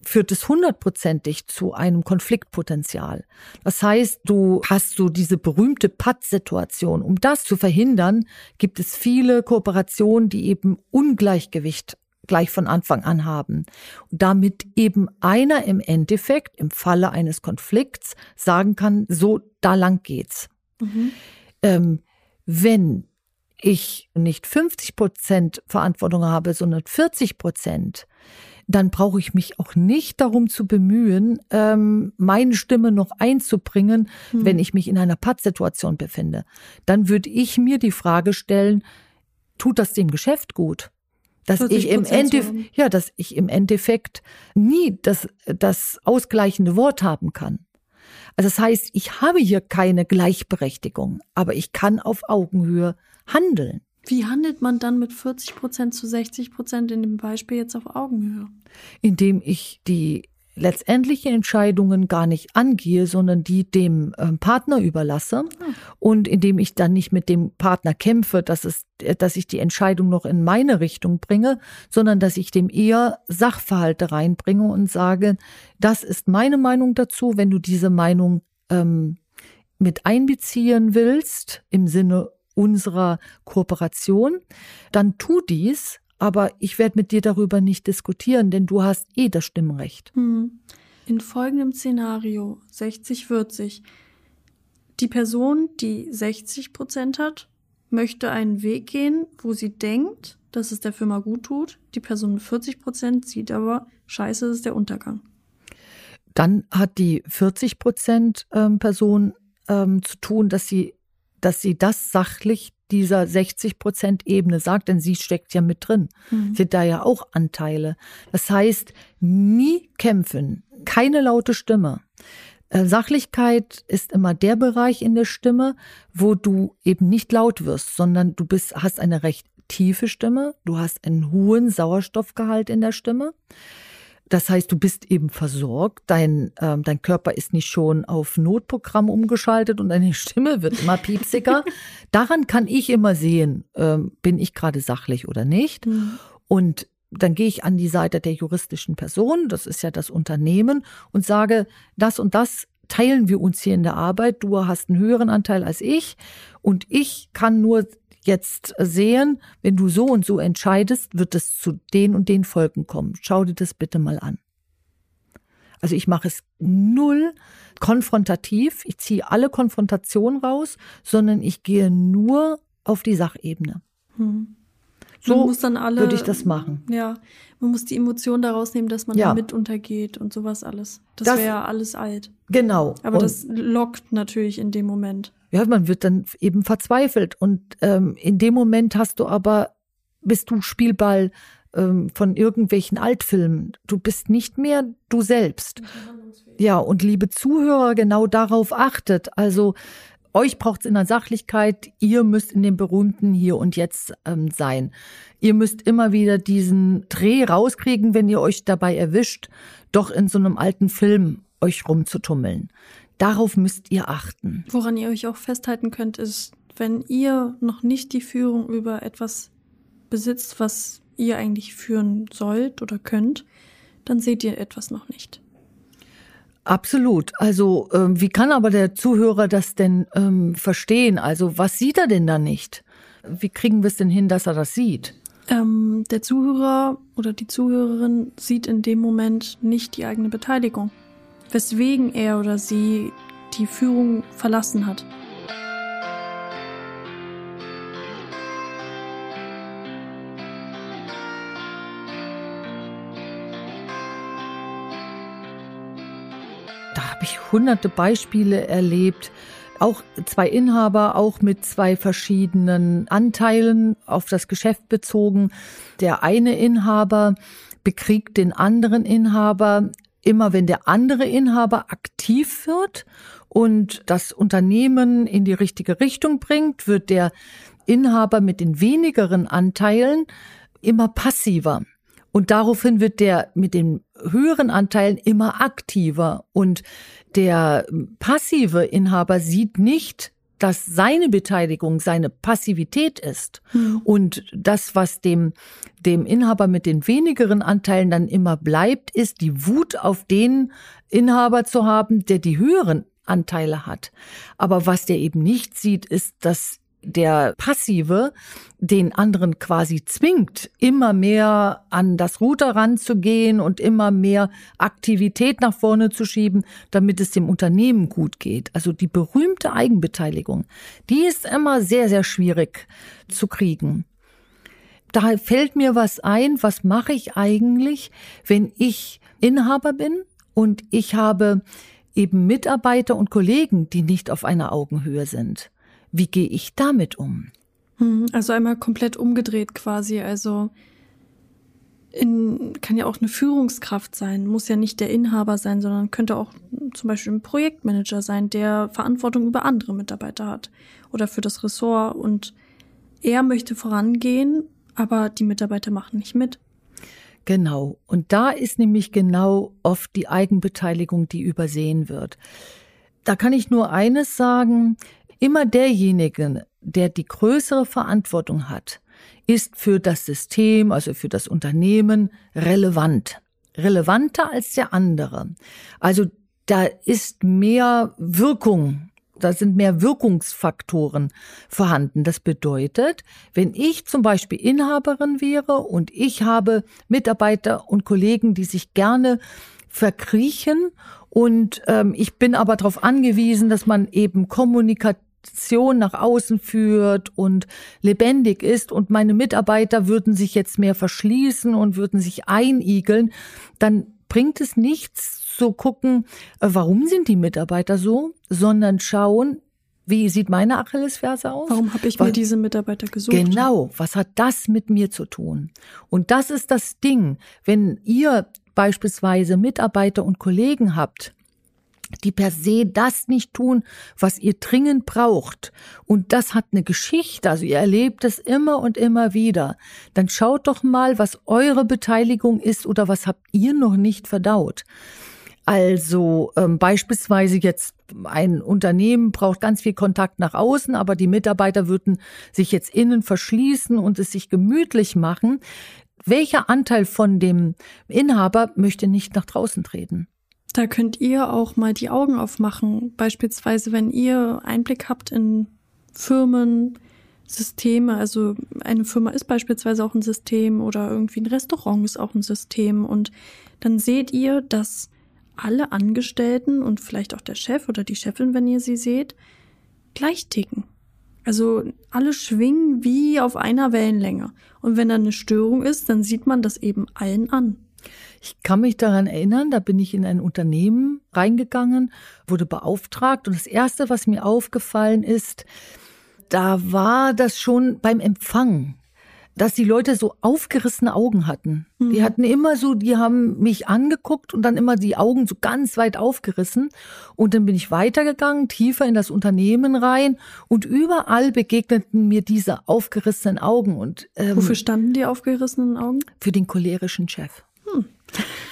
führt es hundertprozentig zu einem Konfliktpotenzial. Das heißt, du hast so diese berühmte Patt-Situation. Um das zu verhindern, gibt es viele Kooperationen, die eben Ungleichgewicht gleich von Anfang an haben. Und damit eben einer im Endeffekt im Falle eines Konflikts sagen kann, so, da lang geht's. Mhm. Ähm, wenn ich nicht 50 Prozent Verantwortung habe, sondern 40 Prozent, dann brauche ich mich auch nicht darum zu bemühen, ähm, meine Stimme noch einzubringen, mhm. wenn ich mich in einer Pattsituation befinde. Dann würde ich mir die Frage stellen, tut das dem Geschäft gut? Dass ich im Endeffekt, ja, dass ich im Endeffekt nie das, das ausgleichende Wort haben kann. Also das heißt, ich habe hier keine Gleichberechtigung, aber ich kann auf Augenhöhe handeln. Wie handelt man dann mit 40 Prozent zu 60 Prozent in dem Beispiel jetzt auf Augenhöhe? Indem ich die letztendliche Entscheidungen gar nicht angehe, sondern die dem ähm, Partner überlasse hm. und indem ich dann nicht mit dem Partner kämpfe, dass es, äh, dass ich die Entscheidung noch in meine Richtung bringe, sondern dass ich dem eher Sachverhalte reinbringe und sage, das ist meine Meinung dazu. Wenn du diese Meinung ähm, mit einbeziehen willst im Sinne unserer Kooperation, dann tu dies, aber ich werde mit dir darüber nicht diskutieren, denn du hast eh das Stimmrecht. Hm. In folgendem Szenario 60-40. Die Person, die 60 Prozent hat, möchte einen Weg gehen, wo sie denkt, dass es der Firma gut tut. Die Person mit 40 Prozent sieht aber, scheiße, das ist der Untergang. Dann hat die 40 Prozent ähm, Person ähm, zu tun, dass sie, dass sie das sachlich dieser 60 Prozent Ebene sagt, denn sie steckt ja mit drin. Mhm. Hat da ja auch Anteile. Das heißt, nie kämpfen, keine laute Stimme. Äh, Sachlichkeit ist immer der Bereich in der Stimme, wo du eben nicht laut wirst, sondern du bist, hast eine recht tiefe Stimme, du hast einen hohen Sauerstoffgehalt in der Stimme. Das heißt, du bist eben versorgt, dein, ähm, dein Körper ist nicht schon auf Notprogramm umgeschaltet und deine Stimme wird immer piepsiger. Daran kann ich immer sehen, ähm, bin ich gerade sachlich oder nicht. Mhm. Und dann gehe ich an die Seite der juristischen Person, das ist ja das Unternehmen, und sage, das und das teilen wir uns hier in der Arbeit. Du hast einen höheren Anteil als ich und ich kann nur jetzt sehen, wenn du so und so entscheidest, wird es zu den und den Folgen kommen. Schau dir das bitte mal an. Also ich mache es null konfrontativ, ich ziehe alle Konfrontationen raus, sondern ich gehe nur auf die Sachebene. Hm. So alle, würde ich das machen. Ja, man muss die Emotion daraus nehmen, dass man ja. mit untergeht und sowas alles. Das, das wäre ja alles alt. Genau. Aber und das lockt natürlich in dem Moment. Ja, man wird dann eben verzweifelt. Und ähm, in dem Moment hast du aber, bist du Spielball ähm, von irgendwelchen Altfilmen. Du bist nicht mehr du selbst. Ja, und liebe Zuhörer, genau darauf achtet. Also euch braucht es in der Sachlichkeit, ihr müsst in dem berühmten Hier und Jetzt ähm, sein. Ihr müsst immer wieder diesen Dreh rauskriegen, wenn ihr euch dabei erwischt, doch in so einem alten Film euch rumzutummeln. Darauf müsst ihr achten. Woran ihr euch auch festhalten könnt, ist, wenn ihr noch nicht die Führung über etwas besitzt, was ihr eigentlich führen sollt oder könnt, dann seht ihr etwas noch nicht. Absolut. Also ähm, wie kann aber der Zuhörer das denn ähm, verstehen? Also was sieht er denn da nicht? Wie kriegen wir es denn hin, dass er das sieht? Ähm, der Zuhörer oder die Zuhörerin sieht in dem Moment nicht die eigene Beteiligung, weswegen er oder sie die Führung verlassen hat. ich hunderte Beispiele erlebt. Auch zwei Inhaber, auch mit zwei verschiedenen Anteilen auf das Geschäft bezogen. Der eine Inhaber bekriegt den anderen Inhaber immer, wenn der andere Inhaber aktiv wird und das Unternehmen in die richtige Richtung bringt, wird der Inhaber mit den wenigeren Anteilen immer passiver. Und daraufhin wird der mit den höheren Anteilen immer aktiver. Und der passive Inhaber sieht nicht, dass seine Beteiligung seine Passivität ist. Mhm. Und das, was dem, dem Inhaber mit den wenigeren Anteilen dann immer bleibt, ist die Wut auf den Inhaber zu haben, der die höheren Anteile hat. Aber was der eben nicht sieht, ist, dass der Passive den anderen quasi zwingt, immer mehr an das Ruder ranzugehen und immer mehr Aktivität nach vorne zu schieben, damit es dem Unternehmen gut geht. Also die berühmte Eigenbeteiligung, die ist immer sehr, sehr schwierig zu kriegen. Da fällt mir was ein, was mache ich eigentlich, wenn ich Inhaber bin und ich habe eben Mitarbeiter und Kollegen, die nicht auf einer Augenhöhe sind. Wie gehe ich damit um? Hm, also einmal komplett umgedreht quasi. Also in, kann ja auch eine Führungskraft sein, muss ja nicht der Inhaber sein, sondern könnte auch zum Beispiel ein Projektmanager sein, der Verantwortung über andere Mitarbeiter hat oder für das Ressort und er möchte vorangehen, aber die Mitarbeiter machen nicht mit. Genau. Und da ist nämlich genau oft die Eigenbeteiligung, die übersehen wird. Da kann ich nur eines sagen, Immer derjenige, der die größere Verantwortung hat, ist für das System, also für das Unternehmen relevant. Relevanter als der andere. Also da ist mehr Wirkung, da sind mehr Wirkungsfaktoren vorhanden. Das bedeutet, wenn ich zum Beispiel Inhaberin wäre und ich habe Mitarbeiter und Kollegen, die sich gerne verkriechen und ähm, ich bin aber darauf angewiesen, dass man eben kommunikativ Kommunikation nach außen führt und lebendig ist und meine Mitarbeiter würden sich jetzt mehr verschließen und würden sich einigeln, dann bringt es nichts zu gucken, äh, warum sind die Mitarbeiter so, sondern schauen, wie sieht meine Achillesferse aus? Warum habe ich mir diese Mitarbeiter gesucht? Genau, was hat das mit mir zu tun? Und das ist das Ding, wenn ihr beispielsweise Mitarbeiter und Kollegen habt, die per se das nicht tun, was ihr dringend braucht. Und das hat eine Geschichte, also ihr erlebt es immer und immer wieder. Dann schaut doch mal, was eure Beteiligung ist oder was habt ihr noch nicht verdaut. Also ähm, beispielsweise jetzt ein Unternehmen braucht ganz viel Kontakt nach außen, aber die Mitarbeiter würden sich jetzt innen verschließen und es sich gemütlich machen. Welcher Anteil von dem Inhaber möchte nicht nach draußen treten? Da könnt ihr auch mal die Augen aufmachen. Beispielsweise, wenn ihr Einblick habt in Firmen, Systeme, also eine Firma ist beispielsweise auch ein System oder irgendwie ein Restaurant ist auch ein System und dann seht ihr, dass alle Angestellten und vielleicht auch der Chef oder die Chefin, wenn ihr sie seht, gleich ticken. Also alle schwingen wie auf einer Wellenlänge. Und wenn da eine Störung ist, dann sieht man das eben allen an. Ich kann mich daran erinnern, da bin ich in ein Unternehmen reingegangen, wurde beauftragt und das Erste, was mir aufgefallen ist, da war das schon beim Empfang, dass die Leute so aufgerissene Augen hatten. Mhm. Die hatten immer so, die haben mich angeguckt und dann immer die Augen so ganz weit aufgerissen. Und dann bin ich weitergegangen, tiefer in das Unternehmen rein und überall begegneten mir diese aufgerissenen Augen. Und ähm, wofür standen die aufgerissenen Augen? Für den cholerischen Chef. Hm.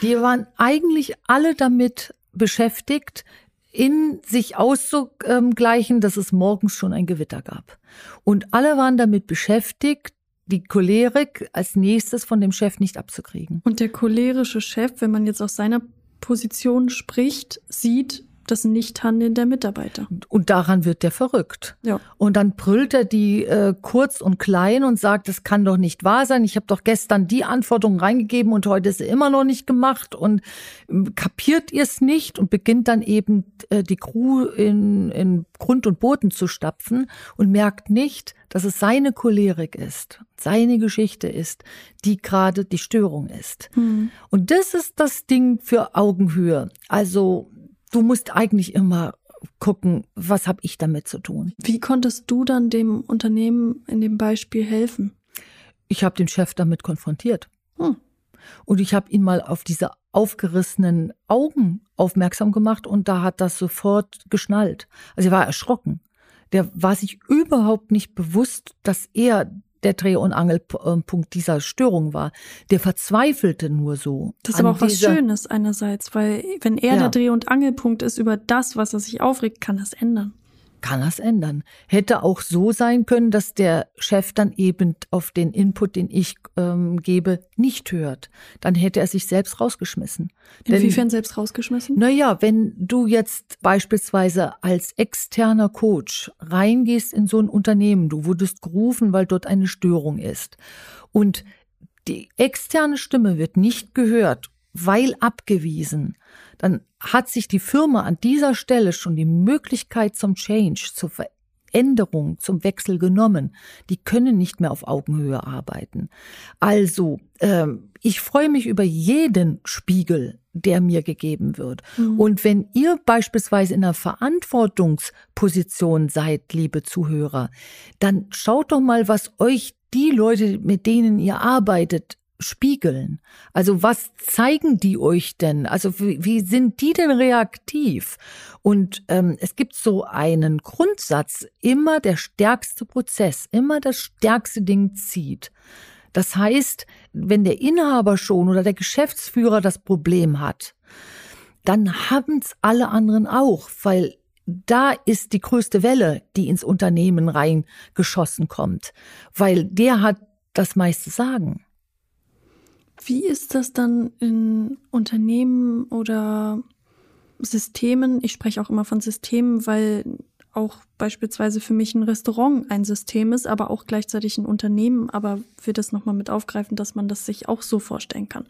Die waren eigentlich alle damit beschäftigt, in sich auszugleichen, dass es morgens schon ein Gewitter gab. Und alle waren damit beschäftigt, die Cholerik als nächstes von dem Chef nicht abzukriegen. Und der cholerische Chef, wenn man jetzt aus seiner Position spricht, sieht, das Nichthandeln der Mitarbeiter. Und daran wird der verrückt. Ja. Und dann brüllt er die äh, kurz und klein und sagt, das kann doch nicht wahr sein. Ich habe doch gestern die Anforderungen reingegeben und heute ist sie immer noch nicht gemacht und äh, kapiert ihr es nicht und beginnt dann eben äh, die Crew in, in Grund und Boden zu stapfen und merkt nicht, dass es seine Cholerik ist, seine Geschichte ist, die gerade die Störung ist. Mhm. Und das ist das Ding für Augenhöhe. Also du musst eigentlich immer gucken, was habe ich damit zu tun. Wie konntest du dann dem Unternehmen in dem Beispiel helfen? Ich habe den Chef damit konfrontiert. Hm. Und ich habe ihn mal auf diese aufgerissenen Augen aufmerksam gemacht und da hat das sofort geschnallt. Also er war erschrocken. Der war sich überhaupt nicht bewusst, dass er der Dreh- und Angelpunkt dieser Störung war. Der verzweifelte nur so. Das ist aber auch was Schönes einerseits, weil wenn er ja. der Dreh- und Angelpunkt ist über das, was er sich aufregt, kann das ändern kann das ändern. Hätte auch so sein können, dass der Chef dann eben auf den Input, den ich ähm, gebe, nicht hört. Dann hätte er sich selbst rausgeschmissen. Inwiefern Denn, selbst rausgeschmissen? Naja, wenn du jetzt beispielsweise als externer Coach reingehst in so ein Unternehmen, du wurdest gerufen, weil dort eine Störung ist und die externe Stimme wird nicht gehört, weil abgewiesen dann hat sich die Firma an dieser Stelle schon die Möglichkeit zum Change, zur Veränderung, zum Wechsel genommen. Die können nicht mehr auf Augenhöhe arbeiten. Also, ähm, ich freue mich über jeden Spiegel, der mir gegeben wird. Mhm. Und wenn ihr beispielsweise in einer Verantwortungsposition seid, liebe Zuhörer, dann schaut doch mal, was euch die Leute, mit denen ihr arbeitet, spiegeln? Also was zeigen die euch denn? Also wie, wie sind die denn reaktiv? Und ähm, es gibt so einen Grundsatz, immer der stärkste Prozess, immer das stärkste Ding zieht. Das heißt, wenn der Inhaber schon oder der Geschäftsführer das Problem hat, dann haben's alle anderen auch, weil da ist die größte Welle, die ins Unternehmen reingeschossen kommt, weil der hat das meiste Sagen. Wie ist das dann in Unternehmen oder Systemen? Ich spreche auch immer von Systemen, weil auch beispielsweise für mich ein Restaurant ein System ist, aber auch gleichzeitig ein Unternehmen. Aber wir das nochmal mit aufgreifen, dass man das sich auch so vorstellen kann.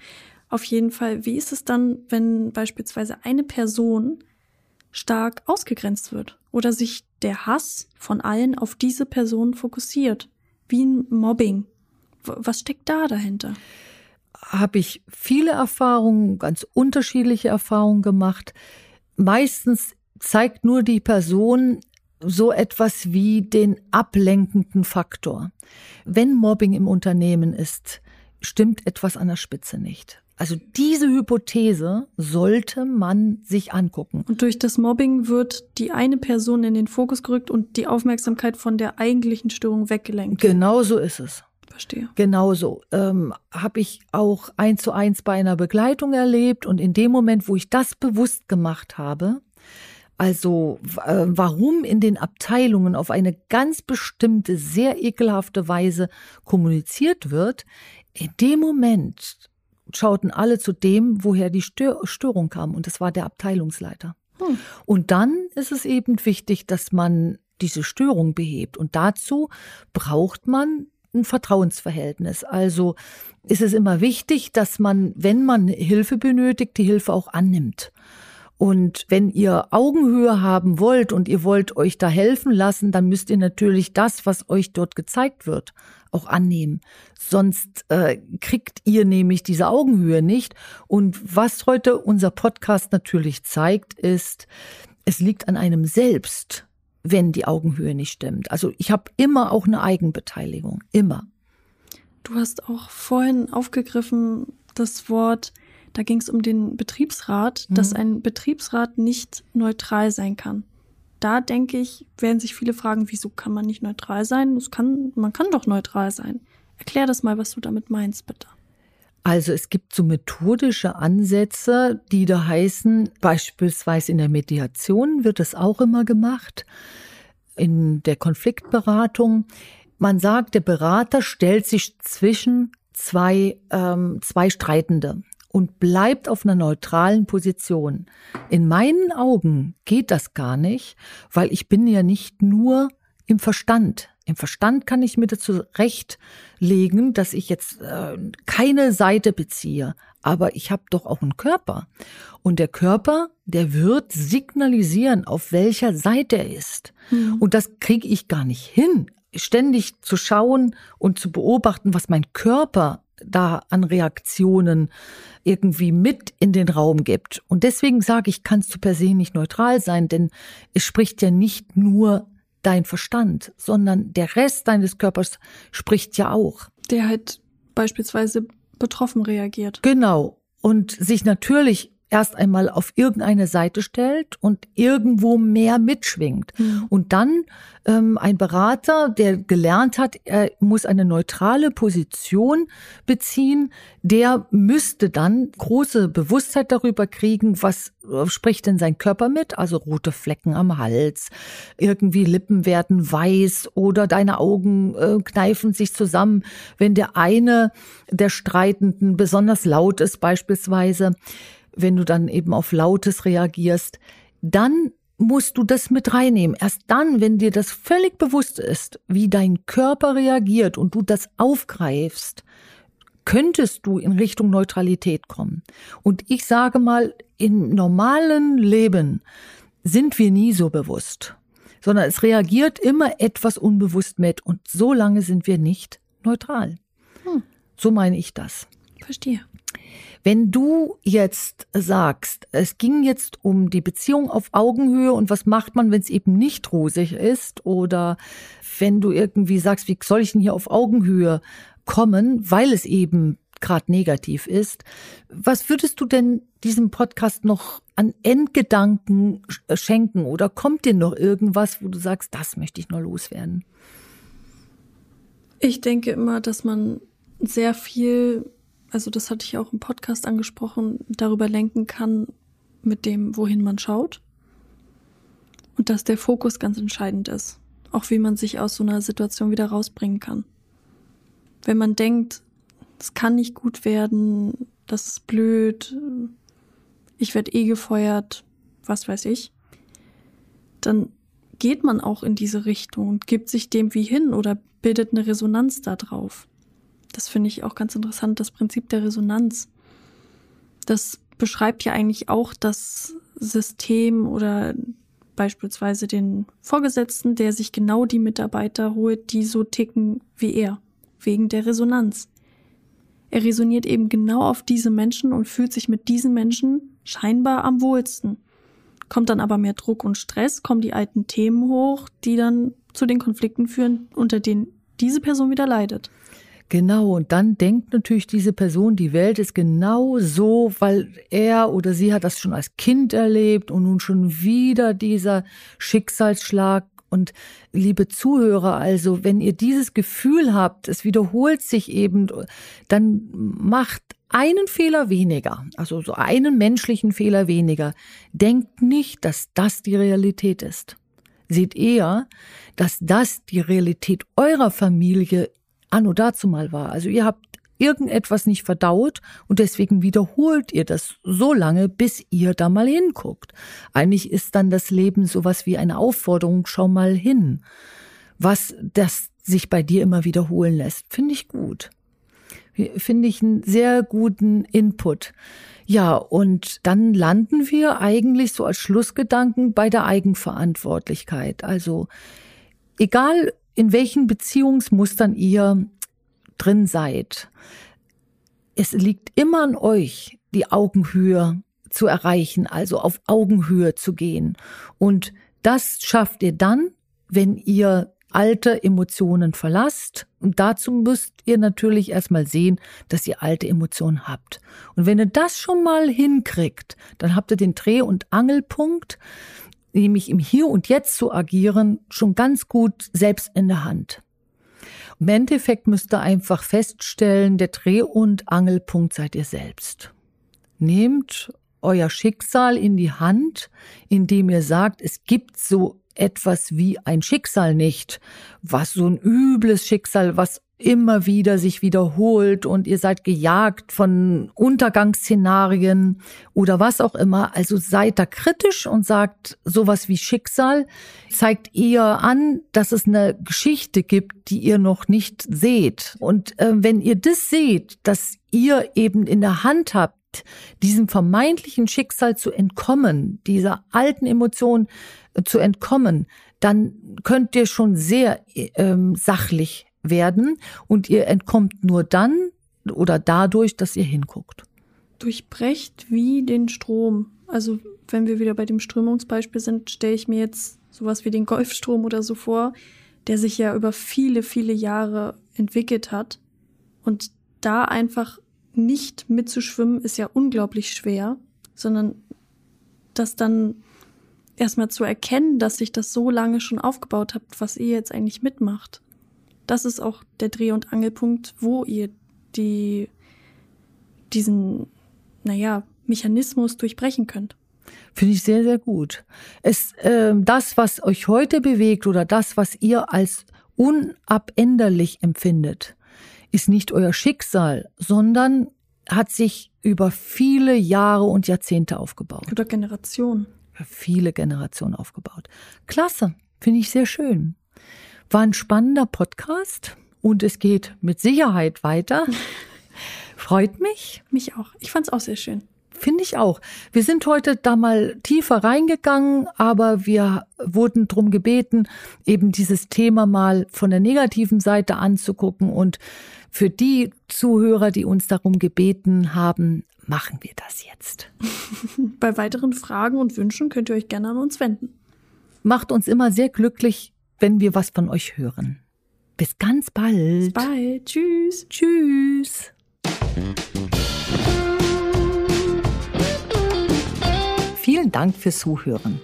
Auf jeden Fall, wie ist es dann, wenn beispielsweise eine Person stark ausgegrenzt wird oder sich der Hass von allen auf diese Person fokussiert? Wie ein Mobbing. Was steckt da dahinter? Habe ich viele Erfahrungen, ganz unterschiedliche Erfahrungen gemacht. Meistens zeigt nur die Person so etwas wie den ablenkenden Faktor. Wenn Mobbing im Unternehmen ist, stimmt etwas an der Spitze nicht. Also diese Hypothese sollte man sich angucken. Und durch das Mobbing wird die eine Person in den Fokus gerückt und die Aufmerksamkeit von der eigentlichen Störung weggelenkt. Genau so ist es. Verstehe. Genauso ähm, habe ich auch eins zu eins bei einer Begleitung erlebt und in dem Moment, wo ich das bewusst gemacht habe, also äh, warum in den Abteilungen auf eine ganz bestimmte, sehr ekelhafte Weise kommuniziert wird, in dem Moment schauten alle zu dem, woher die Stör Störung kam, und das war der Abteilungsleiter. Hm. Und dann ist es eben wichtig, dass man diese Störung behebt. Und dazu braucht man ein Vertrauensverhältnis. Also ist es immer wichtig, dass man, wenn man Hilfe benötigt, die Hilfe auch annimmt. Und wenn ihr Augenhöhe haben wollt und ihr wollt euch da helfen lassen, dann müsst ihr natürlich das, was euch dort gezeigt wird, auch annehmen. Sonst äh, kriegt ihr nämlich diese Augenhöhe nicht. Und was heute unser Podcast natürlich zeigt, ist, es liegt an einem selbst, wenn die Augenhöhe nicht stimmt. Also ich habe immer auch eine Eigenbeteiligung, immer. Du hast auch vorhin aufgegriffen das Wort da ging es um den Betriebsrat, mhm. dass ein Betriebsrat nicht neutral sein kann. Da denke ich, werden sich viele fragen, wieso kann man nicht neutral sein? Das kann, man kann doch neutral sein. Erklär das mal, was du damit meinst, bitte. Also es gibt so methodische Ansätze, die da heißen, beispielsweise in der Mediation wird es auch immer gemacht, in der Konfliktberatung. Man sagt, der Berater stellt sich zwischen zwei, ähm, zwei Streitende und bleibt auf einer neutralen Position. In meinen Augen geht das gar nicht, weil ich bin ja nicht nur im Verstand. Im Verstand kann ich mir dazu rechtlegen, dass ich jetzt äh, keine Seite beziehe, aber ich habe doch auch einen Körper. Und der Körper, der wird signalisieren, auf welcher Seite er ist. Mhm. Und das kriege ich gar nicht hin, ständig zu schauen und zu beobachten, was mein Körper da an Reaktionen irgendwie mit in den Raum gibt. Und deswegen sage ich, kannst du per se nicht neutral sein, denn es spricht ja nicht nur dein Verstand, sondern der Rest deines Körpers spricht ja auch. Der halt beispielsweise betroffen reagiert. Genau. Und sich natürlich erst einmal auf irgendeine Seite stellt und irgendwo mehr mitschwingt. Mhm. Und dann ähm, ein Berater, der gelernt hat, er muss eine neutrale Position beziehen, der müsste dann große Bewusstheit darüber kriegen, was äh, spricht denn sein Körper mit? Also rote Flecken am Hals, irgendwie Lippen werden weiß oder deine Augen äh, kneifen sich zusammen, wenn der eine der Streitenden besonders laut ist beispielsweise wenn du dann eben auf Lautes reagierst, dann musst du das mit reinnehmen. Erst dann, wenn dir das völlig bewusst ist, wie dein Körper reagiert und du das aufgreifst, könntest du in Richtung Neutralität kommen. Und ich sage mal, im normalen Leben sind wir nie so bewusst, sondern es reagiert immer etwas unbewusst mit und so lange sind wir nicht neutral. Hm. So meine ich das. Verstehe. Wenn du jetzt sagst, es ging jetzt um die Beziehung auf Augenhöhe und was macht man, wenn es eben nicht rosig ist oder wenn du irgendwie sagst, wie soll ich denn hier auf Augenhöhe kommen, weil es eben gerade negativ ist. Was würdest du denn diesem Podcast noch an Endgedanken schenken oder kommt dir noch irgendwas, wo du sagst, das möchte ich noch loswerden? Ich denke immer, dass man sehr viel also das hatte ich auch im Podcast angesprochen, darüber lenken kann mit dem, wohin man schaut. Und dass der Fokus ganz entscheidend ist. Auch wie man sich aus so einer Situation wieder rausbringen kann. Wenn man denkt, es kann nicht gut werden, das ist blöd, ich werde eh gefeuert, was weiß ich, dann geht man auch in diese Richtung und gibt sich dem wie hin oder bildet eine Resonanz da drauf. Das finde ich auch ganz interessant, das Prinzip der Resonanz. Das beschreibt ja eigentlich auch das System oder beispielsweise den Vorgesetzten, der sich genau die Mitarbeiter holt, die so ticken wie er, wegen der Resonanz. Er resoniert eben genau auf diese Menschen und fühlt sich mit diesen Menschen scheinbar am wohlsten. Kommt dann aber mehr Druck und Stress, kommen die alten Themen hoch, die dann zu den Konflikten führen, unter denen diese Person wieder leidet. Genau, und dann denkt natürlich diese Person, die Welt ist genau so, weil er oder sie hat das schon als Kind erlebt und nun schon wieder dieser Schicksalsschlag. Und liebe Zuhörer, also wenn ihr dieses Gefühl habt, es wiederholt sich eben, dann macht einen Fehler weniger, also so einen menschlichen Fehler weniger. Denkt nicht, dass das die Realität ist. Seht eher, dass das die Realität eurer Familie anno dazu mal war. Also ihr habt irgendetwas nicht verdaut und deswegen wiederholt ihr das so lange, bis ihr da mal hinguckt. Eigentlich ist dann das Leben sowas wie eine Aufforderung, schau mal hin. Was das sich bei dir immer wiederholen lässt, finde ich gut. Finde ich einen sehr guten Input. Ja, und dann landen wir eigentlich so als Schlussgedanken bei der Eigenverantwortlichkeit. Also egal in welchen Beziehungsmustern ihr drin seid, es liegt immer an euch, die Augenhöhe zu erreichen, also auf Augenhöhe zu gehen. Und das schafft ihr dann, wenn ihr alte Emotionen verlasst. Und dazu müsst ihr natürlich erstmal sehen, dass ihr alte Emotionen habt. Und wenn ihr das schon mal hinkriegt, dann habt ihr den Dreh- und Angelpunkt, nämlich im Hier und Jetzt zu agieren, schon ganz gut selbst in der Hand. Im Endeffekt müsst ihr einfach feststellen, der Dreh- und Angelpunkt seid ihr selbst. Nehmt euer Schicksal in die Hand, indem ihr sagt, es gibt so etwas wie ein Schicksal nicht, was so ein übles Schicksal, was immer wieder sich wiederholt und ihr seid gejagt von Untergangsszenarien oder was auch immer. Also seid da kritisch und sagt sowas wie Schicksal, zeigt eher an, dass es eine Geschichte gibt, die ihr noch nicht seht. Und äh, wenn ihr das seht, dass ihr eben in der Hand habt, diesem vermeintlichen Schicksal zu entkommen, dieser alten Emotion zu entkommen, dann könnt ihr schon sehr ähm, sachlich werden und ihr entkommt nur dann oder dadurch, dass ihr hinguckt. Durchbrecht wie den Strom. Also wenn wir wieder bei dem Strömungsbeispiel sind, stelle ich mir jetzt sowas wie den Golfstrom oder so vor, der sich ja über viele, viele Jahre entwickelt hat. Und da einfach nicht mitzuschwimmen, ist ja unglaublich schwer, sondern das dann erstmal zu erkennen, dass sich das so lange schon aufgebaut habt, was ihr jetzt eigentlich mitmacht das ist auch der Dreh- und Angelpunkt, wo ihr die, diesen, naja, Mechanismus durchbrechen könnt. Finde ich sehr, sehr gut. Es, äh, das, was euch heute bewegt oder das, was ihr als unabänderlich empfindet, ist nicht euer Schicksal, sondern hat sich über viele Jahre und Jahrzehnte aufgebaut. Oder Generationen. Viele Generationen aufgebaut. Klasse, finde ich sehr schön. War ein spannender Podcast und es geht mit Sicherheit weiter. Freut mich. Mich auch. Ich fand es auch sehr schön. Finde ich auch. Wir sind heute da mal tiefer reingegangen, aber wir wurden drum gebeten, eben dieses Thema mal von der negativen Seite anzugucken. Und für die Zuhörer, die uns darum gebeten haben, machen wir das jetzt. Bei weiteren Fragen und Wünschen könnt ihr euch gerne an uns wenden. Macht uns immer sehr glücklich, wenn wir was von euch hören. Bis ganz bald. Bis bald. Tschüss. Tschüss. Vielen Dank fürs Zuhören.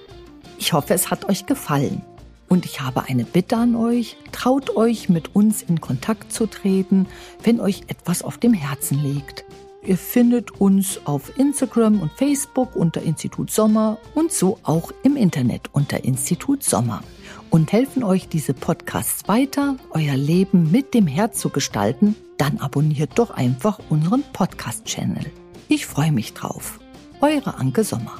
Ich hoffe, es hat euch gefallen. Und ich habe eine Bitte an euch. Traut euch, mit uns in Kontakt zu treten, wenn euch etwas auf dem Herzen liegt. Ihr findet uns auf Instagram und Facebook unter Institut Sommer und so auch im Internet unter Institut Sommer und helfen euch diese Podcasts weiter, euer Leben mit dem Herz zu gestalten, dann abonniert doch einfach unseren Podcast-Channel. Ich freue mich drauf. Eure Anke Sommer.